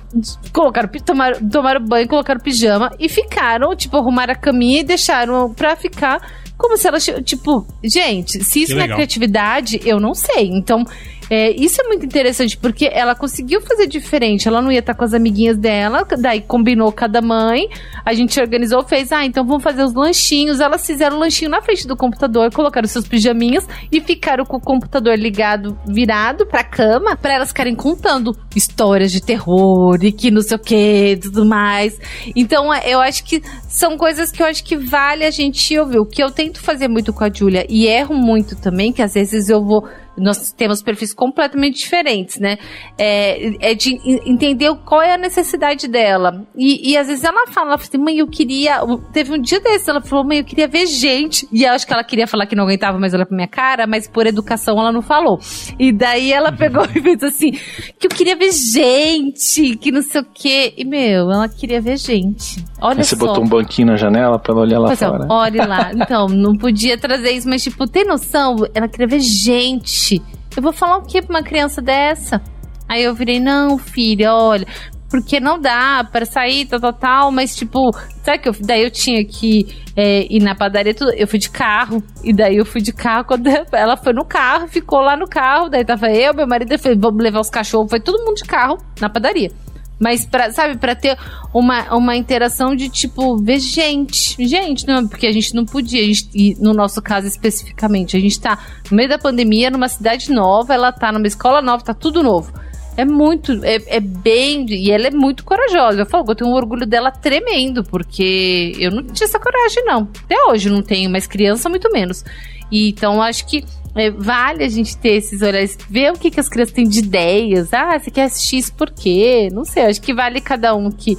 colocaram, tomaram, tomaram banho, colocaram pijama e ficaram, tipo, arrumaram a caminha e deixaram pra ficar como se elas, tipo, gente, se isso não é criatividade, eu não sei. Então, é, isso é muito interessante, porque ela conseguiu fazer diferente. Ela não ia estar com as amiguinhas dela, daí combinou cada mãe, a gente organizou, fez, ah, então vamos fazer os lanchinhos. Elas fizeram o lanchinho na frente do computador, colocaram seus pijaminhas e ficaram com o computador ligado, virado pra cama, para elas ficarem contando histórias de terror e que não sei o que, tudo mais. Então, é, eu acho que são coisas que eu acho que vale a gente ouvir. O que eu tento fazer muito com a Julia e erro muito também, que às vezes eu vou nós temos perfis completamente diferentes, né? É, é de entender qual é a necessidade dela. E, e às vezes ela fala, ela fala assim, mãe, eu queria. Teve um dia desse, ela falou, mãe, eu queria ver gente. E eu acho que ela queria falar que não aguentava mais olhar pra minha cara, mas por educação ela não falou. E daí ela pegou (laughs) e fez assim, que eu queria ver gente, que não sei o quê. E, meu, ela queria ver gente. Olha Aí você só. botou um banquinho na janela pra ela olhar lá pois é, fora. É, olhe lá. Então, não podia trazer isso, mas, tipo, tem noção? Ela queria ver gente gente, eu vou falar o que pra uma criança dessa? Aí eu virei, não, filha, olha, porque não dá para sair, tal, tal, tal, mas tipo, sabe que eu, daí eu tinha que é, ir na padaria, tudo, eu fui de carro, e daí eu fui de carro, (laughs) quando ela foi no carro, ficou lá no carro, daí tava eu, meu marido, eu falei, vamos levar os cachorros, foi todo mundo de carro na padaria. Mas, pra, sabe, para ter uma, uma interação de tipo, ver gente. Gente, não, porque a gente não podia, gente, e no nosso caso especificamente, a gente tá no meio da pandemia, numa cidade nova, ela tá numa escola nova, tá tudo novo. É muito, é, é bem. E ela é muito corajosa. Eu falo, eu tenho um orgulho dela tremendo, porque eu não tinha essa coragem, não. Até hoje não tenho, mas criança, muito menos. E, então, acho que é, vale a gente ter esses olhares, ver o que, que as crianças têm de ideias. Ah, você quer assistir isso por quê? Não sei, acho que vale cada um que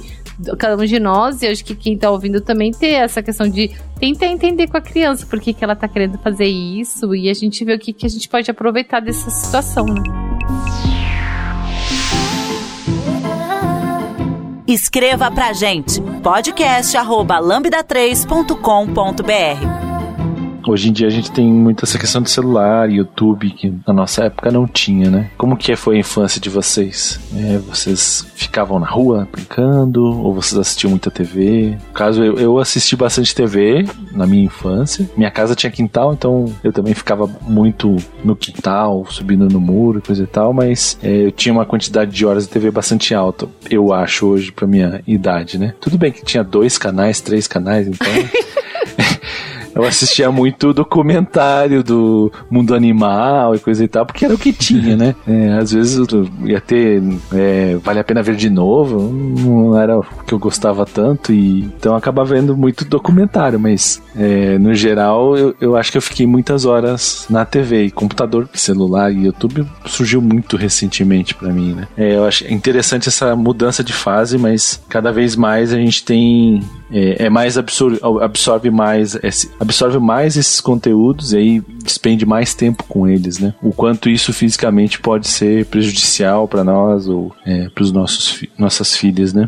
cada um de nós, e acho que quem tá ouvindo também ter essa questão de tentar entender com a criança por que, que ela tá querendo fazer isso e a gente vê o que, que a gente pode aproveitar dessa situação, né? Escreva pra gente podcast@lambda3.com.br Hoje em dia a gente tem muita essa questão do celular, YouTube, que na nossa época não tinha, né? Como que foi a infância de vocês? É, vocês ficavam na rua brincando? Ou vocês assistiam muita TV? No caso, eu, eu assisti bastante TV na minha infância. Minha casa tinha quintal, então eu também ficava muito no quintal, subindo no muro, coisa e tal, mas é, eu tinha uma quantidade de horas de TV bastante alta, eu acho, hoje, pra minha idade, né? Tudo bem que tinha dois canais, três canais, então... (laughs) Eu assistia muito documentário do mundo animal e coisa e tal, porque era o que tinha, né? É, às vezes ia ter é, Vale a Pena Ver de Novo, não era o que eu gostava tanto, e então eu acabava vendo muito documentário, mas é, no geral eu, eu acho que eu fiquei muitas horas na TV e computador, celular e YouTube surgiu muito recentemente para mim, né? É, eu acho interessante essa mudança de fase, mas cada vez mais a gente tem é, é mais absorve, absorve mais esse, absorve mais esses conteúdos e aí despende mais tempo com eles, né? O quanto isso fisicamente pode ser prejudicial para nós ou é, para os nossos nossas filhas, né?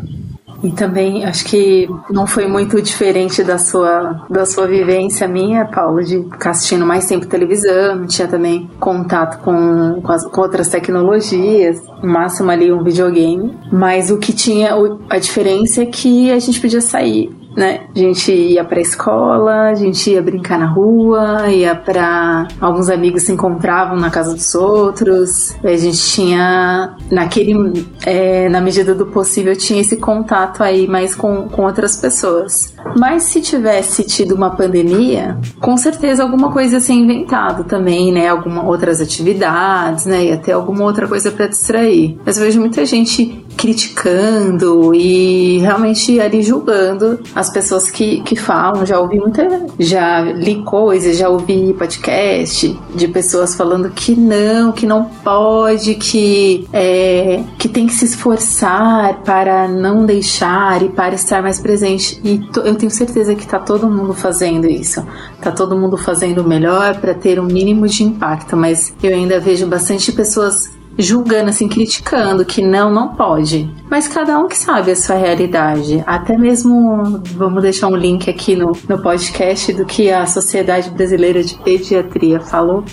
E também acho que não foi muito diferente da sua, da sua vivência minha, Paulo, de ficar assistindo mais tempo televisão, tinha também contato com, com, as, com outras tecnologias, no máximo ali um videogame. Mas o que tinha, a diferença é que a gente podia sair né? A gente ia pra escola, a gente ia brincar na rua, ia pra. Alguns amigos se encontravam na casa dos outros. A gente tinha, naquele. É, na medida do possível, tinha esse contato aí mais com, com outras pessoas. Mas se tivesse tido uma pandemia, com certeza alguma coisa ia ser inventado também, né? Algumas outras atividades, né? Ia ter alguma outra coisa para distrair. Mas eu vejo muita gente criticando e realmente ali julgando as pessoas que, que falam. Já ouvi muita. Já li coisas, já ouvi podcast de pessoas falando que não, que não pode, que, é, que tem que se esforçar para não deixar e para estar mais presente. E eu tenho certeza que tá todo mundo fazendo isso. Tá todo mundo fazendo o melhor para ter um mínimo de impacto, mas eu ainda vejo bastante pessoas julgando, assim, criticando que não, não pode. Mas cada um que sabe a sua realidade. Até mesmo, vamos deixar um link aqui no, no podcast do que a Sociedade Brasileira de Pediatria falou,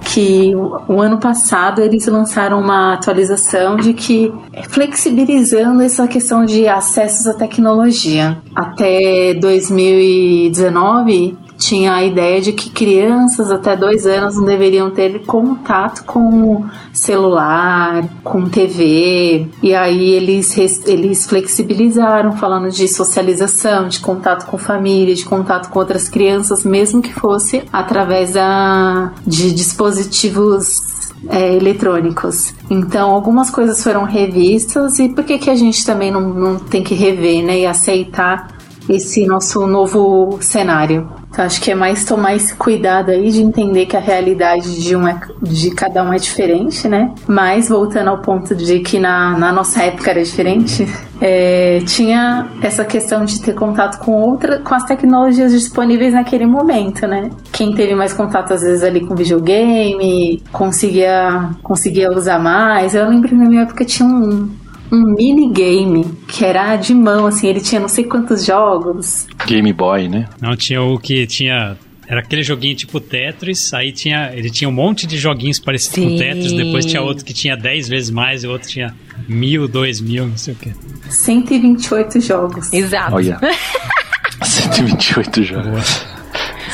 que o, o ano passado eles lançaram uma atualização de que flexibilizando essa questão de acessos à tecnologia. Até 2019, tinha a ideia de que crianças até dois anos não deveriam ter contato com celular, com TV, e aí eles, eles flexibilizaram, falando de socialização, de contato com família, de contato com outras crianças, mesmo que fosse através da, de dispositivos é, eletrônicos. Então, algumas coisas foram revistas e por que, que a gente também não, não tem que rever né, e aceitar esse nosso novo cenário? Então, acho que é mais tomar esse cuidado aí de entender que a realidade de, um é, de cada um é diferente, né? Mas, voltando ao ponto de que na, na nossa época era diferente, é, tinha essa questão de ter contato com outra, com as tecnologias disponíveis naquele momento, né? Quem teve mais contato, às vezes, ali com videogame, conseguia, conseguia usar mais. Eu lembro que na minha época tinha um, um minigame que era de mão, assim, ele tinha não sei quantos jogos. Game Boy, né? Não, tinha o que tinha era aquele joguinho tipo Tetris, aí tinha, ele tinha um monte de joguinhos parecidos Sim. com Tetris, depois tinha outro que tinha 10 vezes mais e outro tinha mil, dois mil, não sei o quê. 128 jogos. Exato. Olha. (laughs) 128 jogos.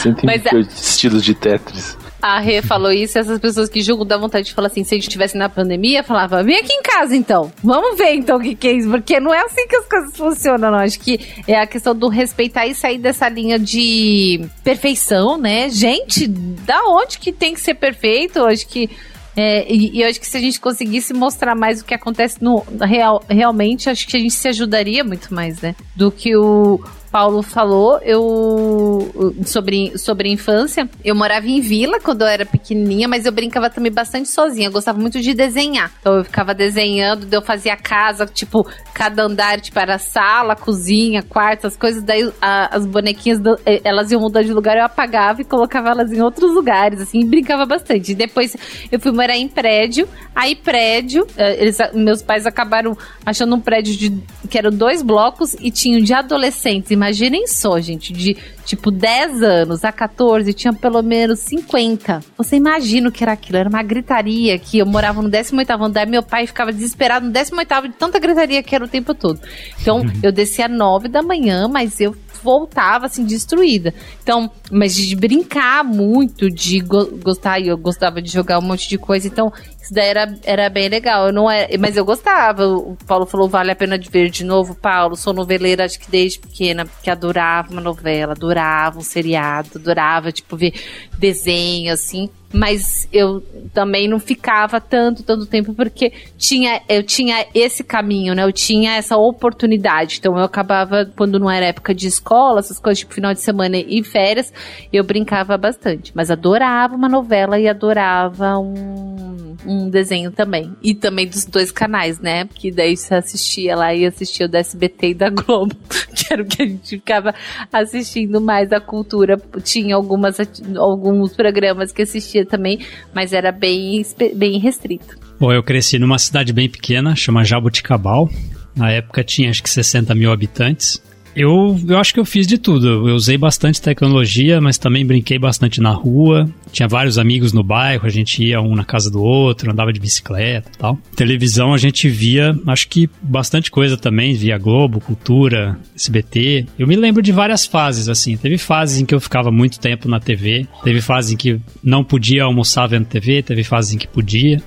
128 Mas, é- estilos de Tetris. A Rê falou isso, e essas pessoas que julgam dá vontade de falar assim, se a gente estivesse na pandemia, falava, vem aqui em casa então, vamos ver então o que, que é isso, porque não é assim que as coisas funcionam, não. Acho que é a questão do respeitar e sair dessa linha de perfeição, né? Gente, da onde que tem que ser perfeito? Acho que é, e, e, eu acho que se a gente conseguisse mostrar mais o que acontece no real, realmente, acho que a gente se ajudaria muito mais, né? Do que o, Paulo falou, eu sobre, sobre infância, eu morava em vila quando eu era pequenininha, mas eu brincava também bastante sozinha. Eu gostava muito de desenhar. Então eu ficava desenhando, eu fazia casa, tipo, cada andar, tipo, era sala, cozinha, quarto, as coisas. Daí a, as bonequinhas, eh, elas iam mudar de lugar, eu apagava e colocava elas em outros lugares, assim, e brincava bastante. E depois eu fui morar em prédio, aí prédio, eh, eles, meus pais acabaram achando um prédio de, que eram dois blocos e tinham de adolescentes imaginem só, gente, de tipo 10 anos a 14, tinha pelo menos 50. Você imagina o que era aquilo? Era uma gritaria que eu morava no 18 andar, meu pai ficava desesperado no 18 de tanta gritaria que era o tempo todo. Então, uhum. eu descia 9 da manhã, mas eu voltava assim destruída. Então, mas de brincar muito, de go gostar, eu gostava de jogar um monte de coisa, então isso daí era, era bem legal. Eu não era, mas eu gostava. O Paulo falou: vale a pena de ver de novo. Paulo, sou noveleira, acho que desde pequena, porque adorava uma novela, adorava um seriado, adorava, tipo, ver desenho, assim mas eu também não ficava tanto, tanto tempo porque tinha, eu tinha esse caminho, né? Eu tinha essa oportunidade. Então eu acabava, quando não era época de escola, essas coisas tipo final de semana e férias, eu brincava bastante. Mas adorava uma novela e adorava um, um desenho também. E também dos dois canais, né? Porque daí você assistia lá e assistia o da SBT e da Globo, (laughs) que era o que a gente ficava assistindo mais a cultura. Tinha algumas, alguns programas que assistia assistia também, mas era bem, bem restrito. Bom, eu cresci numa cidade bem pequena, chama Jabuticabal. Na época tinha acho que 60 mil habitantes. Eu, eu acho que eu fiz de tudo. Eu usei bastante tecnologia, mas também brinquei bastante na rua. Tinha vários amigos no bairro, a gente ia um na casa do outro, andava de bicicleta e tal. Televisão a gente via, acho que bastante coisa também, via Globo, Cultura, SBT. Eu me lembro de várias fases, assim. Teve fases em que eu ficava muito tempo na TV, teve fases em que não podia almoçar vendo TV, teve fases em que podia.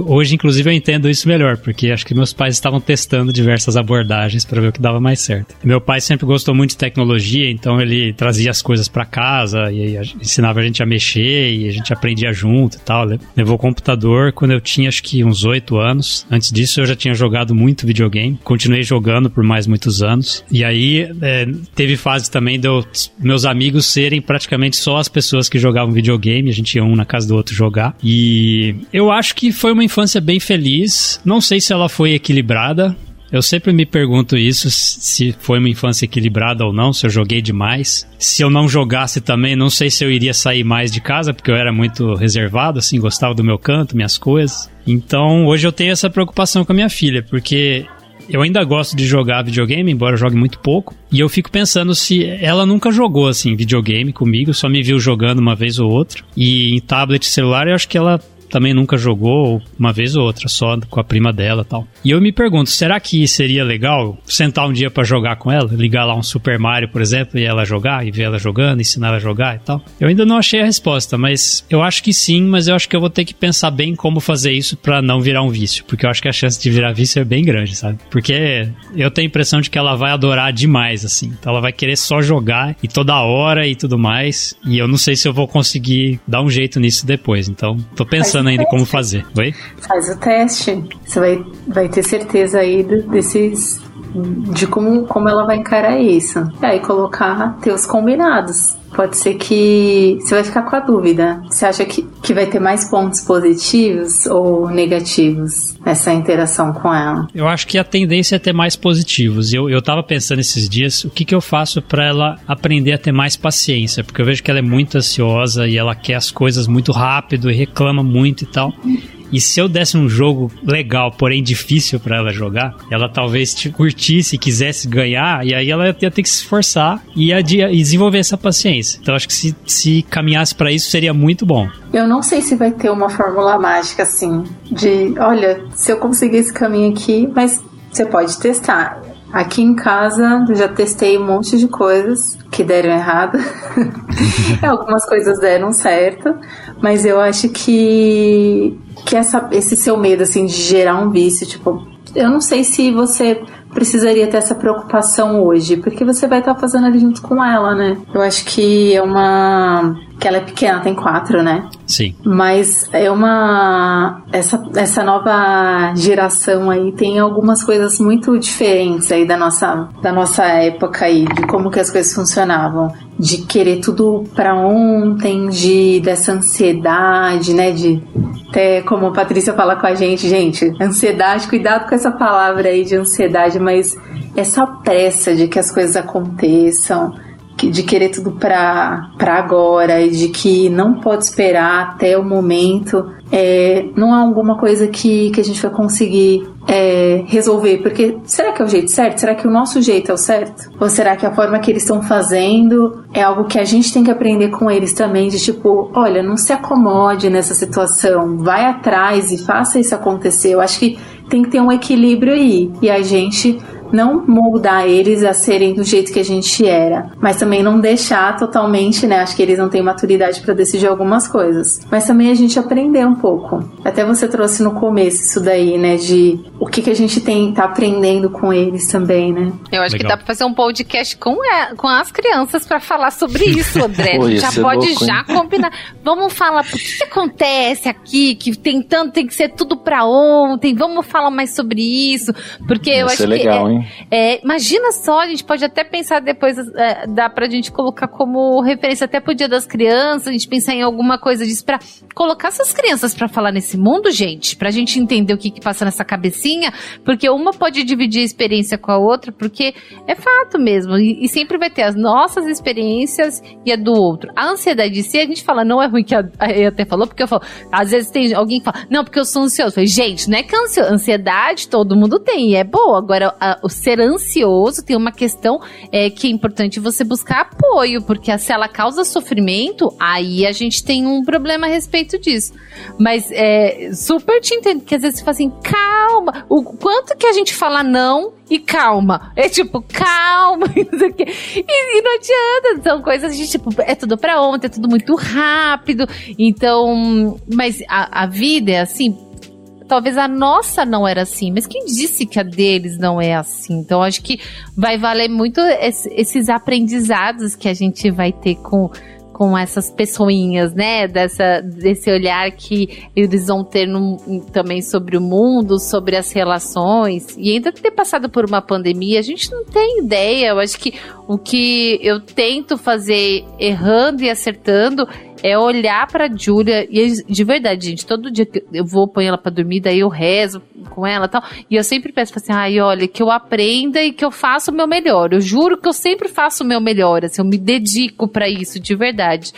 Hoje, inclusive, eu entendo isso melhor, porque acho que meus pais estavam testando diversas abordagens para ver o que dava mais certo. Meu pai sempre gostou muito de tecnologia, então ele trazia as coisas para casa e ensinava a gente a mexer e a gente aprendia junto e tal. Levou computador quando eu tinha acho que uns oito anos. Antes disso, eu já tinha jogado muito videogame, continuei jogando por mais muitos anos. E aí é, teve fase também de eu, meus amigos serem praticamente só as pessoas que jogavam videogame, a gente ia um na casa do outro jogar. E eu acho que foi uma infância bem feliz. Não sei se ela foi equilibrada. Eu sempre me pergunto isso, se foi uma infância equilibrada ou não, se eu joguei demais. Se eu não jogasse também, não sei se eu iria sair mais de casa, porque eu era muito reservado, assim, gostava do meu canto, minhas coisas. Então, hoje eu tenho essa preocupação com a minha filha, porque eu ainda gosto de jogar videogame, embora eu jogue muito pouco. E eu fico pensando se ela nunca jogou assim videogame comigo, só me viu jogando uma vez ou outra. E em tablet celular eu acho que ela também nunca jogou uma vez ou outra, só com a prima dela tal. E eu me pergunto, será que seria legal sentar um dia para jogar com ela? Ligar lá um Super Mario, por exemplo, e ela jogar, e ver ela jogando, ensinar ela a jogar e tal? Eu ainda não achei a resposta, mas eu acho que sim, mas eu acho que eu vou ter que pensar bem como fazer isso para não virar um vício, porque eu acho que a chance de virar vício é bem grande, sabe? Porque eu tenho a impressão de que ela vai adorar demais, assim. Então ela vai querer só jogar e toda hora e tudo mais, e eu não sei se eu vou conseguir dar um jeito nisso depois. Então, tô pensando pensando ainda como fazer. Oi? Faz o teste. Você vai, vai ter certeza aí desses. De como, como ela vai encarar isso. E aí colocar teus combinados pode ser que você vai ficar com a dúvida. Você acha que, que vai ter mais pontos positivos ou negativos nessa interação com ela? Eu acho que a tendência é ter mais positivos. Eu, eu tava pensando esses dias, o que, que eu faço para ela aprender a ter mais paciência? Porque eu vejo que ela é muito ansiosa e ela quer as coisas muito rápido e reclama muito e tal. E se eu desse um jogo legal, porém difícil para ela jogar, ela talvez curtisse, quisesse ganhar, e aí ela ia ter que se esforçar e ia desenvolver essa paciência. Então acho que se, se caminhasse para isso seria muito bom. Eu não sei se vai ter uma fórmula mágica assim, de olha, se eu conseguir esse caminho aqui, mas você pode testar. Aqui em casa eu já testei um monte de coisas que deram errado. (laughs) Algumas coisas deram certo, mas eu acho que que essa, esse seu medo assim de gerar um vício, tipo, eu não sei se você precisaria ter essa preocupação hoje, porque você vai estar fazendo ali junto com ela, né? Eu acho que é uma que ela é pequena, tem quatro, né? Sim. Mas é uma. Essa, essa nova geração aí tem algumas coisas muito diferentes aí da nossa, da nossa época aí, de como que as coisas funcionavam. De querer tudo para ontem, de dessa ansiedade, né? De até como a Patrícia fala com a gente, gente, ansiedade, cuidado com essa palavra aí de ansiedade, mas essa pressa de que as coisas aconteçam de querer tudo para agora e de que não pode esperar até o momento, é, não é alguma coisa que, que a gente vai conseguir é, resolver. Porque será que é o jeito certo? Será que o nosso jeito é o certo? Ou será que a forma que eles estão fazendo é algo que a gente tem que aprender com eles também? De tipo, olha, não se acomode nessa situação, vai atrás e faça isso acontecer. Eu acho que tem que ter um equilíbrio aí. E a gente não moldar eles a serem do jeito que a gente era, mas também não deixar totalmente, né? Acho que eles não têm maturidade para decidir algumas coisas. Mas também a gente aprender um pouco. Até você trouxe no começo isso daí, né? De o que, que a gente tem tá aprendendo com eles também, né? Eu acho Legal. que dá pra fazer um podcast com, é, com as crianças para falar sobre isso, André. (laughs) Pô, já pode louco, já combinar. Vamos falar o que, que acontece aqui, que tem tanto, tem que ser tudo pra ontem. Vamos falar mais sobre isso. Porque Vai eu acho legal, que. É, hein? É, imagina só, a gente pode até pensar depois, é, dá pra gente colocar como referência até pro Dia das Crianças, a gente pensar em alguma coisa disso pra colocar essas crianças pra falar nesse mundo, gente, pra gente entender o que que passa nessa cabecinha porque uma pode dividir a experiência com a outra, porque é fato mesmo, e, e sempre vai ter as nossas experiências e a do outro. A ansiedade, se a gente fala, não é ruim que a, a até falou, porque eu falo, às vezes tem alguém que fala, não, porque eu sou ansioso. Eu falei, gente, não é que ansiedade todo mundo tem, e é boa. Agora, a, o ser ansioso tem uma questão é, que é importante você buscar apoio, porque se ela causa sofrimento, aí a gente tem um problema a respeito disso. Mas é super te entendo, que às vezes você fala assim, calma, o quanto que a gente fala não e calma. É tipo, calma, (laughs) e, e não adianta. São coisas de tipo, é tudo pra ontem, é tudo muito rápido. Então, mas a, a vida é assim, talvez a nossa não era assim, mas quem disse que a deles não é assim? Então acho que vai valer muito esses aprendizados que a gente vai ter com com essas pessoinhas, né? Dessa, desse olhar que eles vão ter no, também sobre o mundo, sobre as relações. E ainda ter passado por uma pandemia, a gente não tem ideia. Eu acho que o que eu tento fazer errando e acertando é olhar pra Júlia, e de verdade, gente, todo dia que eu vou pôr ela pra dormir, daí eu rezo com ela e tal, e eu sempre peço assim, ai, olha, que eu aprenda e que eu faça o meu melhor. Eu juro que eu sempre faço o meu melhor, assim, eu me dedico para isso, de verdade.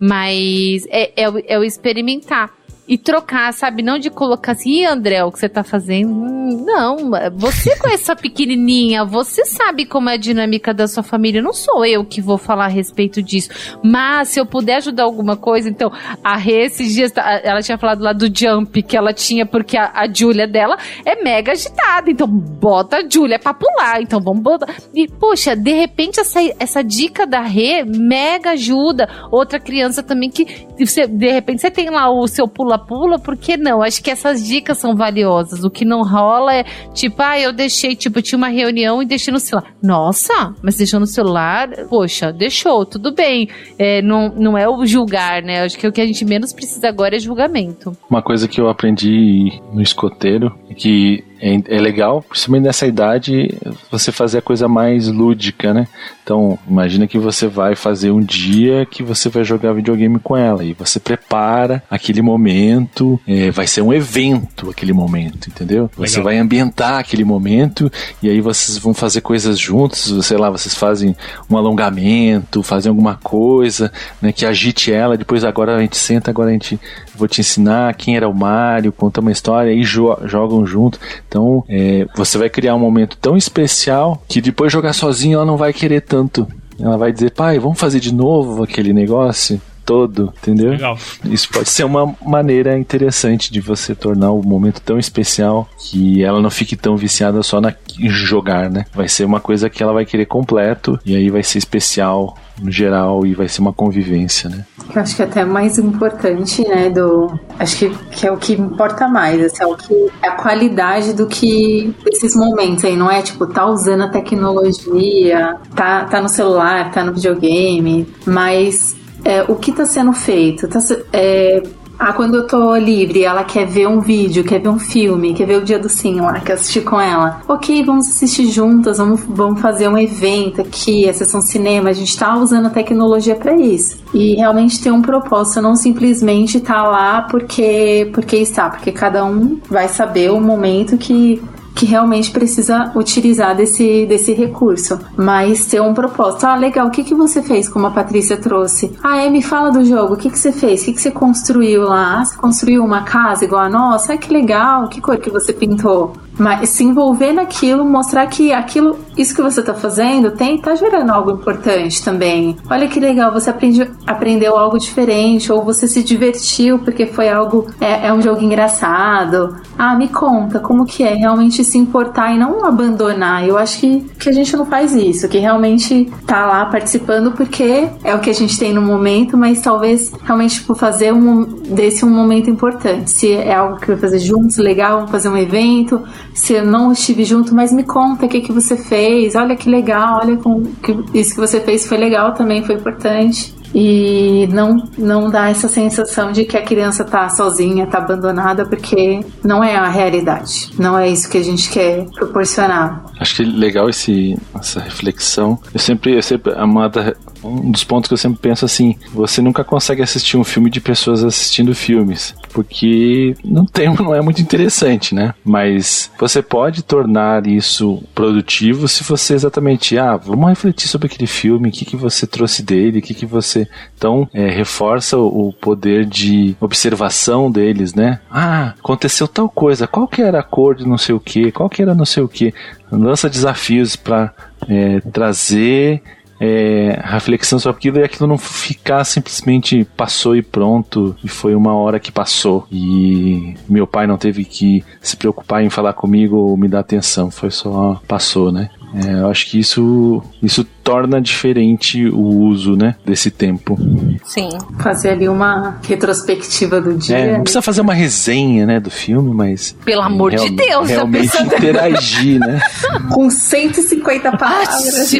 Mas é, é, é o experimentar e trocar, sabe? Não de colocar assim, André, o que você tá fazendo. Hum, não, você com essa pequenininha, você sabe como é a dinâmica da sua família. Não sou eu que vou falar a respeito disso. Mas se eu puder ajudar alguma coisa, então, a Rê, esses dias, ela tinha falado lá do jump que ela tinha, porque a, a Júlia dela é mega agitada. Então, bota a Júlia pra pular. Então, vamos botar. E, poxa, de repente, essa, essa dica da Rê mega ajuda. Outra criança também que, você, de repente, você tem lá o seu pula pula, por que não? Acho que essas dicas são valiosas. O que não rola é tipo, ah, eu deixei, tipo, tinha uma reunião e deixei no celular. Nossa, mas deixou no celular? Poxa, deixou, tudo bem. É, não, não é o julgar, né? Acho que o que a gente menos precisa agora é julgamento. Uma coisa que eu aprendi no escoteiro é que é, é, legal, principalmente nessa idade, você fazer a coisa mais lúdica, né? Então, imagina que você vai fazer um dia que você vai jogar videogame com ela e você prepara aquele momento, é, vai ser um evento aquele momento, entendeu? Legal. Você vai ambientar aquele momento e aí vocês vão fazer coisas juntos, sei lá, vocês fazem um alongamento, fazem alguma coisa, né, que agite ela, depois agora a gente senta, agora a gente vou te ensinar quem era o Mario, conta uma história e jo jogam junto. Então, é, você vai criar um momento tão especial que depois jogar sozinho ela não vai querer tanto. Ela vai dizer, pai, vamos fazer de novo aquele negócio todo, entendeu? Legal. Isso pode ser uma maneira interessante de você tornar o momento tão especial que ela não fique tão viciada só na jogar, né? Vai ser uma coisa que ela vai querer completo e aí vai ser especial no geral e vai ser uma convivência, né? Eu acho que é até mais importante, né, do... Acho que, que é o que importa mais, assim, é o que... É a qualidade do que... Desses momentos aí, não é, tipo, tá usando a tecnologia, tá, tá no celular, tá no videogame, mas é, o que está sendo feito? Tá, é, ah, quando eu tô livre, ela quer ver um vídeo, quer ver um filme, quer ver o dia do sim lá, quer assistir com ela. Ok, vamos assistir juntas, vamos, vamos fazer um evento aqui, a sessão cinema. A gente tá usando a tecnologia para isso. E realmente tem um propósito, não simplesmente tá lá porque, porque está, porque cada um vai saber o momento que que realmente precisa utilizar desse, desse recurso, mas ter um propósito. Ah, legal, o que, que você fez, como a Patrícia trouxe? Ah, é, me fala do jogo, o que, que você fez? O que, que você construiu lá? Ah, você construiu uma casa igual a nossa? Ah, que legal, que cor que você pintou? Mas se envolver naquilo, mostrar que aquilo, isso que você está fazendo, tem tá gerando algo importante também. Olha que legal, você aprende, aprendeu algo diferente, ou você se divertiu porque foi algo, é, é um jogo engraçado. Ah, me conta como que é realmente se importar e não abandonar. Eu acho que, que a gente não faz isso, que realmente tá lá participando porque é o que a gente tem no momento, mas talvez realmente tipo, fazer um, desse um momento importante. Se é algo que vai fazer juntos, legal, vamos fazer um evento se eu não estive junto, mas me conta o que, que você fez, olha que legal, olha com, que isso que você fez foi legal também, foi importante. E não, não dá essa sensação de que a criança tá sozinha, tá abandonada, porque não é a realidade. Não é isso que a gente quer proporcionar. Acho que legal esse, essa reflexão. Eu sempre, eu sempre amada, um dos pontos que eu sempre penso assim, você nunca consegue assistir um filme de pessoas assistindo filmes, porque não tem, (laughs) não é muito interessante, né? Mas você pode tornar isso produtivo se você exatamente, ah, vamos refletir sobre aquele filme, o que, que você trouxe dele, o que, que você. Então, é, reforça o, poder de observação deles, né? Ah, aconteceu tal coisa, qual que era a cor de não sei o que, qual que era não sei o que. Lança desafios para é, trazer é, reflexão sobre aquilo e aquilo não ficar simplesmente passou e pronto e foi uma hora que passou e meu pai não teve que se preocupar em falar comigo ou me dar atenção, foi só passou, né? É, eu acho que isso, isso torna diferente o uso, né, desse tempo. Sim. Fazer ali uma retrospectiva do dia. É, não precisa fazer uma resenha, né, do filme, mas... Pelo amor real, de Deus, Realmente eu interagir, né? (laughs) Com 150 palavras.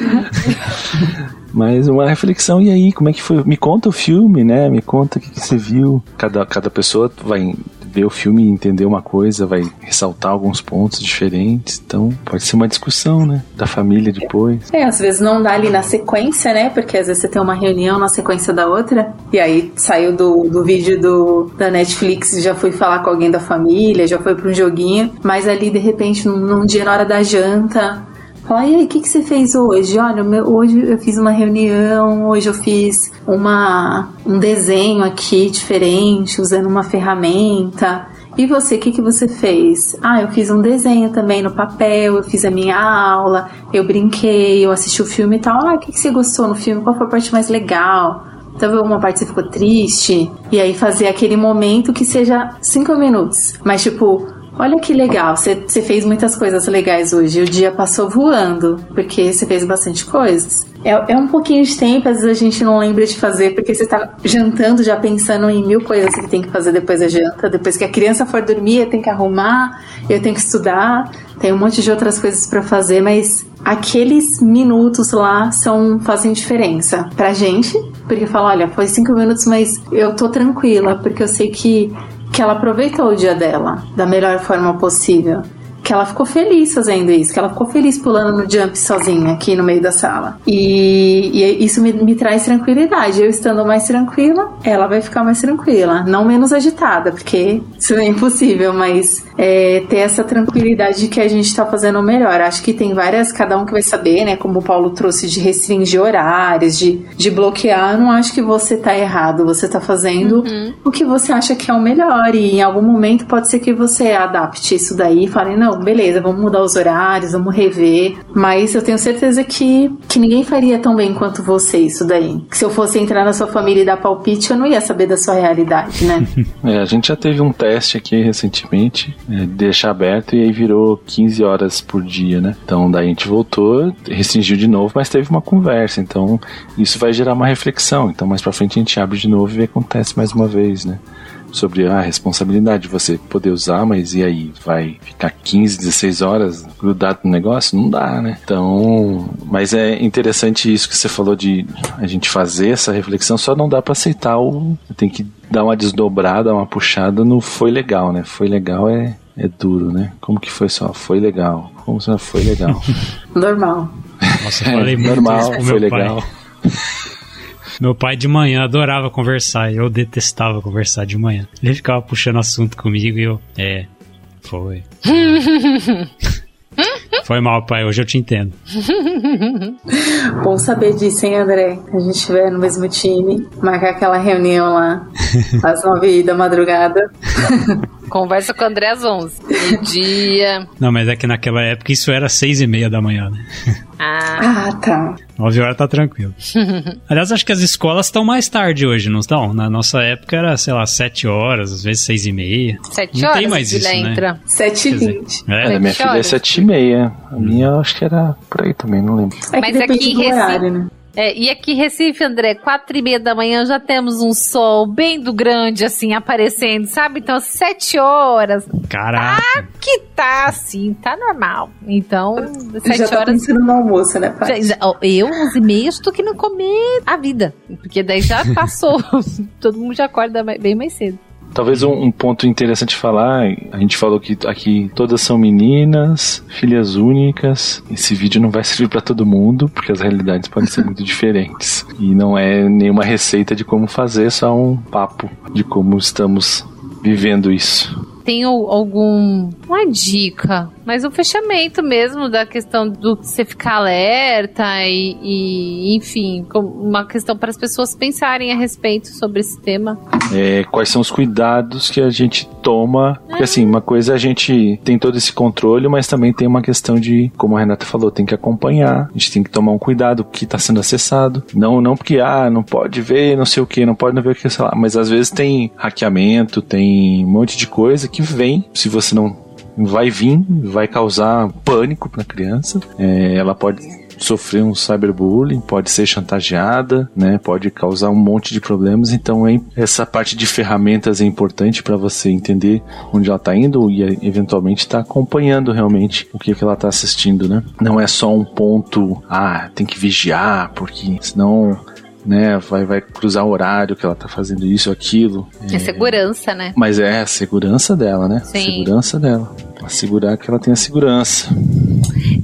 Mas uma reflexão, e aí, como é que foi? Me conta o filme, né? Me conta o que, que você viu. Cada, cada pessoa vai ver o filme e entender uma coisa, vai ressaltar alguns pontos diferentes. Então, pode ser uma discussão, né? Da família depois. É, às vezes não dá ali na sequência, né? Porque às vezes você tem uma reunião na sequência da outra, e aí saiu do, do vídeo do, da Netflix já foi falar com alguém da família, já foi para um joguinho, mas ali de repente num, num dia na hora da janta, Fala, e aí, o que, que você fez hoje? Olha, meu, hoje eu fiz uma reunião, hoje eu fiz uma, um desenho aqui diferente, usando uma ferramenta. E você, o que, que você fez? Ah, eu fiz um desenho também no papel, eu fiz a minha aula, eu brinquei, eu assisti o filme e tal. Ah, o que, que você gostou no filme? Qual foi a parte mais legal? Talvez alguma parte você ficou triste. E aí fazer aquele momento que seja cinco minutos. Mas tipo, Olha que legal, você fez muitas coisas legais hoje. O dia passou voando, porque você fez bastante coisas. É, é, um pouquinho de tempo, às vezes a gente não lembra de fazer, porque você tá jantando já pensando em mil coisas que tem que fazer depois da janta. Depois que a criança for dormir, eu tenho que arrumar, eu tenho que estudar, tem um monte de outras coisas para fazer, mas aqueles minutos lá são fazem diferença pra gente, porque fala, olha, foi cinco minutos, mas eu tô tranquila, porque eu sei que que ela aproveitou o dia dela da melhor forma possível que ela ficou feliz fazendo isso, que ela ficou feliz pulando no jump sozinha aqui no meio da sala. E, e isso me, me, traz tranquilidade. Eu estando mais tranquila, ela vai ficar mais tranquila, não menos agitada, porque isso é impossível, mas é, ter essa tranquilidade de que a gente está fazendo o melhor. Acho que tem várias, cada um que vai saber, né? Como o Paulo trouxe, de restringir horários, de, de bloquear. Eu não acho que você tá errado, você tá fazendo uhum. o que você acha que é o melhor. E em algum momento pode ser que você adapte isso daí e fale, não, beleza, vamos mudar os horários, vamos rever. Mas eu tenho certeza que, que ninguém faria tão bem quanto você isso daí. Que se eu fosse entrar na sua família e dar palpite, eu não ia saber da sua realidade, né? (laughs) é, a gente já teve um teste aqui recentemente, é, deixar aberto e aí virou 15 horas por dia, né? Então daí a gente voltou, restringiu de novo, mas teve uma conversa. Então isso vai gerar uma reflexão. Então mais pra frente a gente abre de novo e acontece mais uma vez, né? Sobre a responsabilidade de você poder usar, mas e aí? Vai ficar 15, 16 horas grudado no negócio? Não dá, né? Então, mas é interessante isso que você falou de a gente fazer essa reflexão, só não dá para aceitar o. Tem que dar uma desdobrada, uma puxada no foi legal, né? Foi legal é, é duro, né? Como que foi só? Foi legal. Como só foi legal? (laughs) Normal. Nossa, eu falei (laughs) é, muito normal, foi legal. (laughs) Meu pai de manhã adorava conversar, eu detestava conversar de manhã. Ele ficava puxando assunto comigo e eu, é, foi. (laughs) Foi mal, pai. Hoje eu te entendo. (laughs) Bom saber disso, hein, André? A gente estiver no mesmo time, marcar aquela reunião lá (laughs) às nove da madrugada. Conversa com o André às onze. dia. Não, mas é que naquela época isso era seis e meia da manhã, né? Ah, ah tá. 9 horas tá tranquilo. (laughs) Aliás, acho que as escolas estão mais tarde hoje, não estão? Na nossa época era, sei lá, 7 horas, às vezes 6 e meia. 7 não horas? tem mais isso, entra. né? 7 e 20. É, a minha filha é 7 e meia. A minha eu acho que era por aí também, não lembro. É que Mas aqui em do Recife- horário, né? É, e aqui em Recife, André, quatro e meia da manhã já temos um sol bem do grande, assim, aparecendo, sabe? Então, sete horas, Caraca. que tá assim, tá normal. Então, Já sete tá horas... pensando no almoço, né? Já- Eu, onze e meia, estou querendo comer a vida. Porque daí já passou. (laughs) Todo mundo já acorda bem mais cedo. Talvez um, um, ponto interessante falar, a gente falou que aqui todas são meninas, filhas únicas. Esse vídeo não vai servir para todo mundo, porque as realidades podem ser muito diferentes. E não é nenhuma receita de como fazer, só um papo de como estamos vivendo isso tem algum. Uma dica, mas o fechamento mesmo da questão do você ficar alerta e, e enfim, uma questão para as pessoas pensarem a respeito sobre esse tema. É, quais são os cuidados que a gente toma? Porque assim, uma coisa é a gente tem todo esse controle, mas também tem uma questão de, como a Renata falou, tem que acompanhar, a gente tem que tomar um cuidado que está sendo acessado. Não, não porque, ah, não pode ver não sei o que, não pode não ver o que, sei lá, mas às vezes tem hackeamento, tem um monte de coisa que que vem, se você não vai vir, vai causar pânico para a criança. É, ela pode sofrer um cyberbullying, pode ser chantageada, né? Pode causar um monte de problemas. Então, essa parte de ferramentas é importante para você entender onde ela está indo e eventualmente estar tá acompanhando realmente o que, que ela está assistindo, né? Não é só um ponto, ah, tem que vigiar, porque senão né? Vai, vai cruzar o horário que ela tá fazendo isso, aquilo. É, é segurança, né? Mas é a segurança dela, né? Sim. Segurança dela. Assegurar que ela tenha segurança.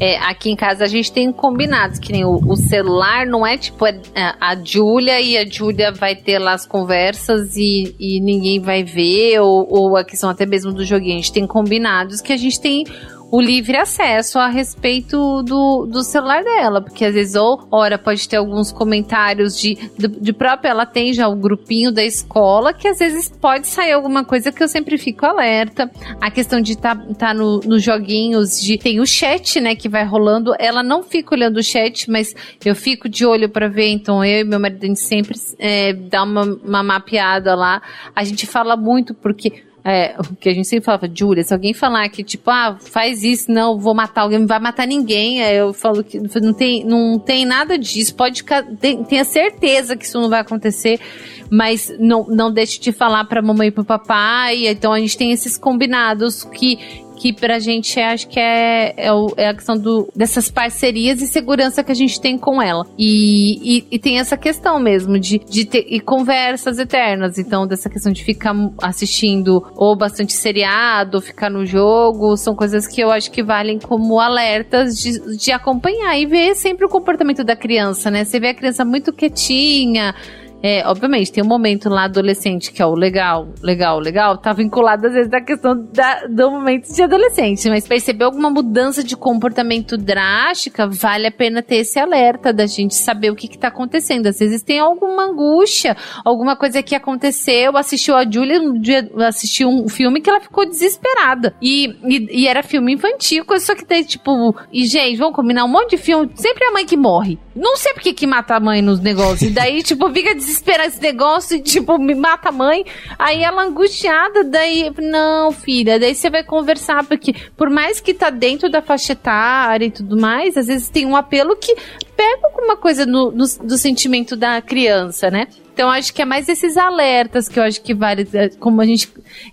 É, aqui em casa a gente tem combinados, que nem o, o celular não é tipo a, a Júlia e a Júlia vai ter lá as conversas e, e ninguém vai ver, ou, ou a questão até mesmo do joguinho. A gente tem combinados que a gente tem o livre acesso a respeito do, do celular dela, porque às vezes, ou, ora, pode ter alguns comentários de, de, de própria, ela tem já o grupinho da escola, que às vezes pode sair alguma coisa que eu sempre fico alerta. A questão de estar tá, tá no, nos joguinhos, de tem o chat, né, que vai rolando, ela não fica olhando o chat, mas eu fico de olho para ver, então eu e meu marido a gente sempre é, dá uma, uma mapeada lá. A gente fala muito porque é, o que a gente sempre falava, Júlia, se alguém falar que, tipo, ah, faz isso, não, vou matar alguém, não vai matar ninguém, aí eu falo que não tem, não tem nada disso, pode ficar, tenha certeza que isso não vai acontecer, mas não, não deixe de falar pra mamãe e pro papai, então a gente tem esses combinados que, que pra gente é, acho que é, é, o, é, a questão do, dessas parcerias e segurança que a gente tem com ela. E, e, e tem essa questão mesmo de, de ter e conversas eternas. Então, dessa questão de ficar assistindo ou bastante seriado, ou ficar no jogo, são coisas que eu acho que valem como alertas de, de acompanhar e ver sempre o comportamento da criança, né? Você vê a criança muito quietinha é, obviamente, tem um momento lá adolescente que é o legal, legal, legal, tá vinculado às vezes da questão da, do momento de adolescente, mas perceber alguma mudança de comportamento drástica, vale a pena ter esse alerta da gente saber o que que tá acontecendo. Às vezes tem alguma angústia, alguma coisa que aconteceu, assistiu a Julia um dia, assistiu um filme que ela ficou desesperada. E, e, e era filme infantil, só que tem tipo, e gente, vamos combinar um monte de filme, sempre é a mãe que morre. Não sei porque que mata a mãe nos negócios. E daí, (laughs) tipo, fica desesperar esse negócio e, tipo, me mata a mãe. Aí ela angustiada, daí, não, filha, daí você vai conversar, porque por mais que tá dentro da faixa etária e tudo mais, às vezes tem um apelo que pega alguma coisa no, no, do sentimento da criança, né? Então acho que é mais esses alertas que eu acho que vale, é, como a gente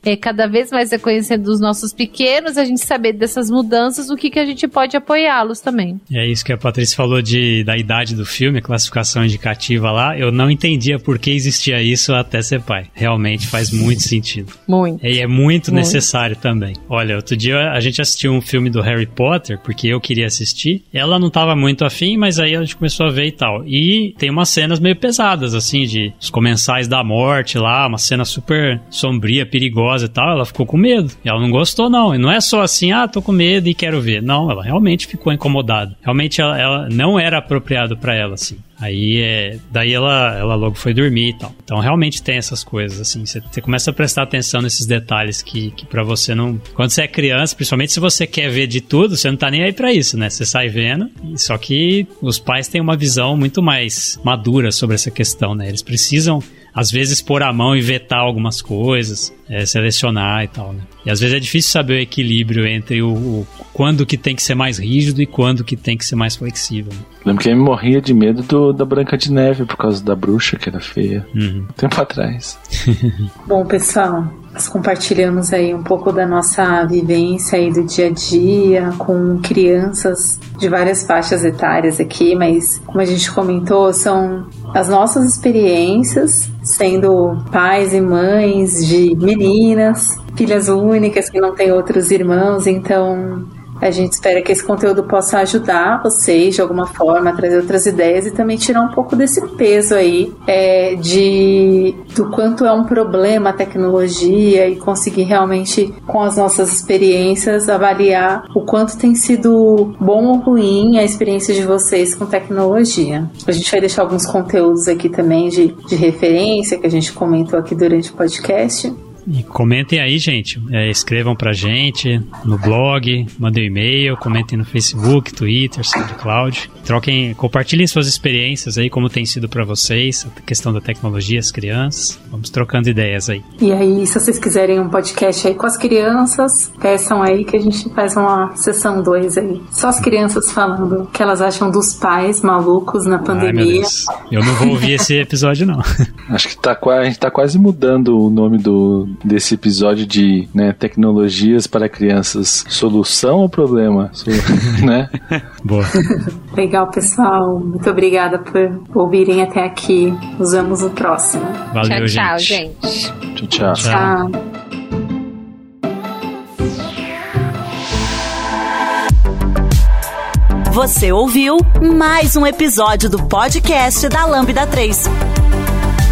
é, cada vez mais é conhecendo os nossos pequenos, a gente saber dessas mudanças, o que, que a gente pode apoiá-los também. É isso que a Patrícia falou de, da idade do filme, a classificação indicativa lá. Eu não entendia por que existia isso até ser pai. Realmente faz muito sentido. Muito. E é muito, muito, necessário também. Olha, outro dia a gente assistiu um filme do Harry Potter, porque eu queria assistir. Ela não estava muito afim, mas aí a gente começou a ver e tal. E tem umas cenas meio pesadas, assim, de os comensais da morte lá, uma cena super sombria, perigosa e tal, ela ficou com medo. E ela não gostou, não. E não é só assim, ah, tô com medo e quero ver. Não, ela realmente ficou incomodada. Realmente ela, ela não era apropriado para ela, assim. Aí é. Daí ela, ela logo foi dormir e tal. Então realmente tem essas coisas, assim. Você começa a prestar atenção nesses detalhes que, que para você não. Quando você é criança, principalmente se você quer ver de tudo, você não tá nem aí pra isso, né? Você sai vendo. Só que os pais têm uma visão muito mais madura sobre essa questão, né? Eles precisam às vezes pôr a mão e vetar algumas coisas, é, selecionar e tal, né? E às vezes é difícil saber o equilíbrio entre o, o, quando que tem que ser mais rígido e quando que tem que ser mais flexível. Lembro que eu morria de medo do, da Branca de Neve por causa da bruxa que era feia. Uhum. Tempo atrás. (laughs) Bom, pessoal, nós compartilhamos aí um pouco da nossa vivência aí do dia a dia com crianças de várias faixas etárias aqui, mas como a gente comentou, são as nossas experiências sendo pais e mães de meninas, filhas únicas que não têm outros irmãos, então a gente espera que esse conteúdo possa ajudar vocês de alguma forma trazer outras ideias e também tirar um pouco desse peso aí é, de do quanto é um problema a tecnologia e conseguir realmente com as nossas experiências avaliar o quanto tem sido bom ou ruim a experiência de vocês com tecnologia. A gente vai deixar alguns conteúdos aqui também de, de referência que a gente comentou aqui durante o podcast. E comentem aí, gente. É, escrevam pra gente no blog, mandem um e-mail, comentem no Facebook, Twitter, SoundCloud. Troquem, compartilhem suas experiências aí, como tem sido para vocês, a questão da tecnologia, as crianças. Vamos trocando ideias aí. E aí, se vocês quiserem um podcast aí com as crianças, peçam aí que a gente faz uma sessão 2 aí. Só as crianças falando o que elas acham dos pais malucos na pandemia. Ai, Eu não vou ouvir esse episódio, não. (laughs) Acho que tá, a gente tá quase mudando o nome do, desse episódio de né, tecnologias para crianças. Solução ou problema? (laughs) Né? Boa. Legal, pessoal. Muito obrigada por ouvirem até aqui. Nos vemos no próximo. Valeu, tchau, gente. tchau, gente. Tchau, tchau. Tchau. Você ouviu mais um episódio do podcast da Lambda 3.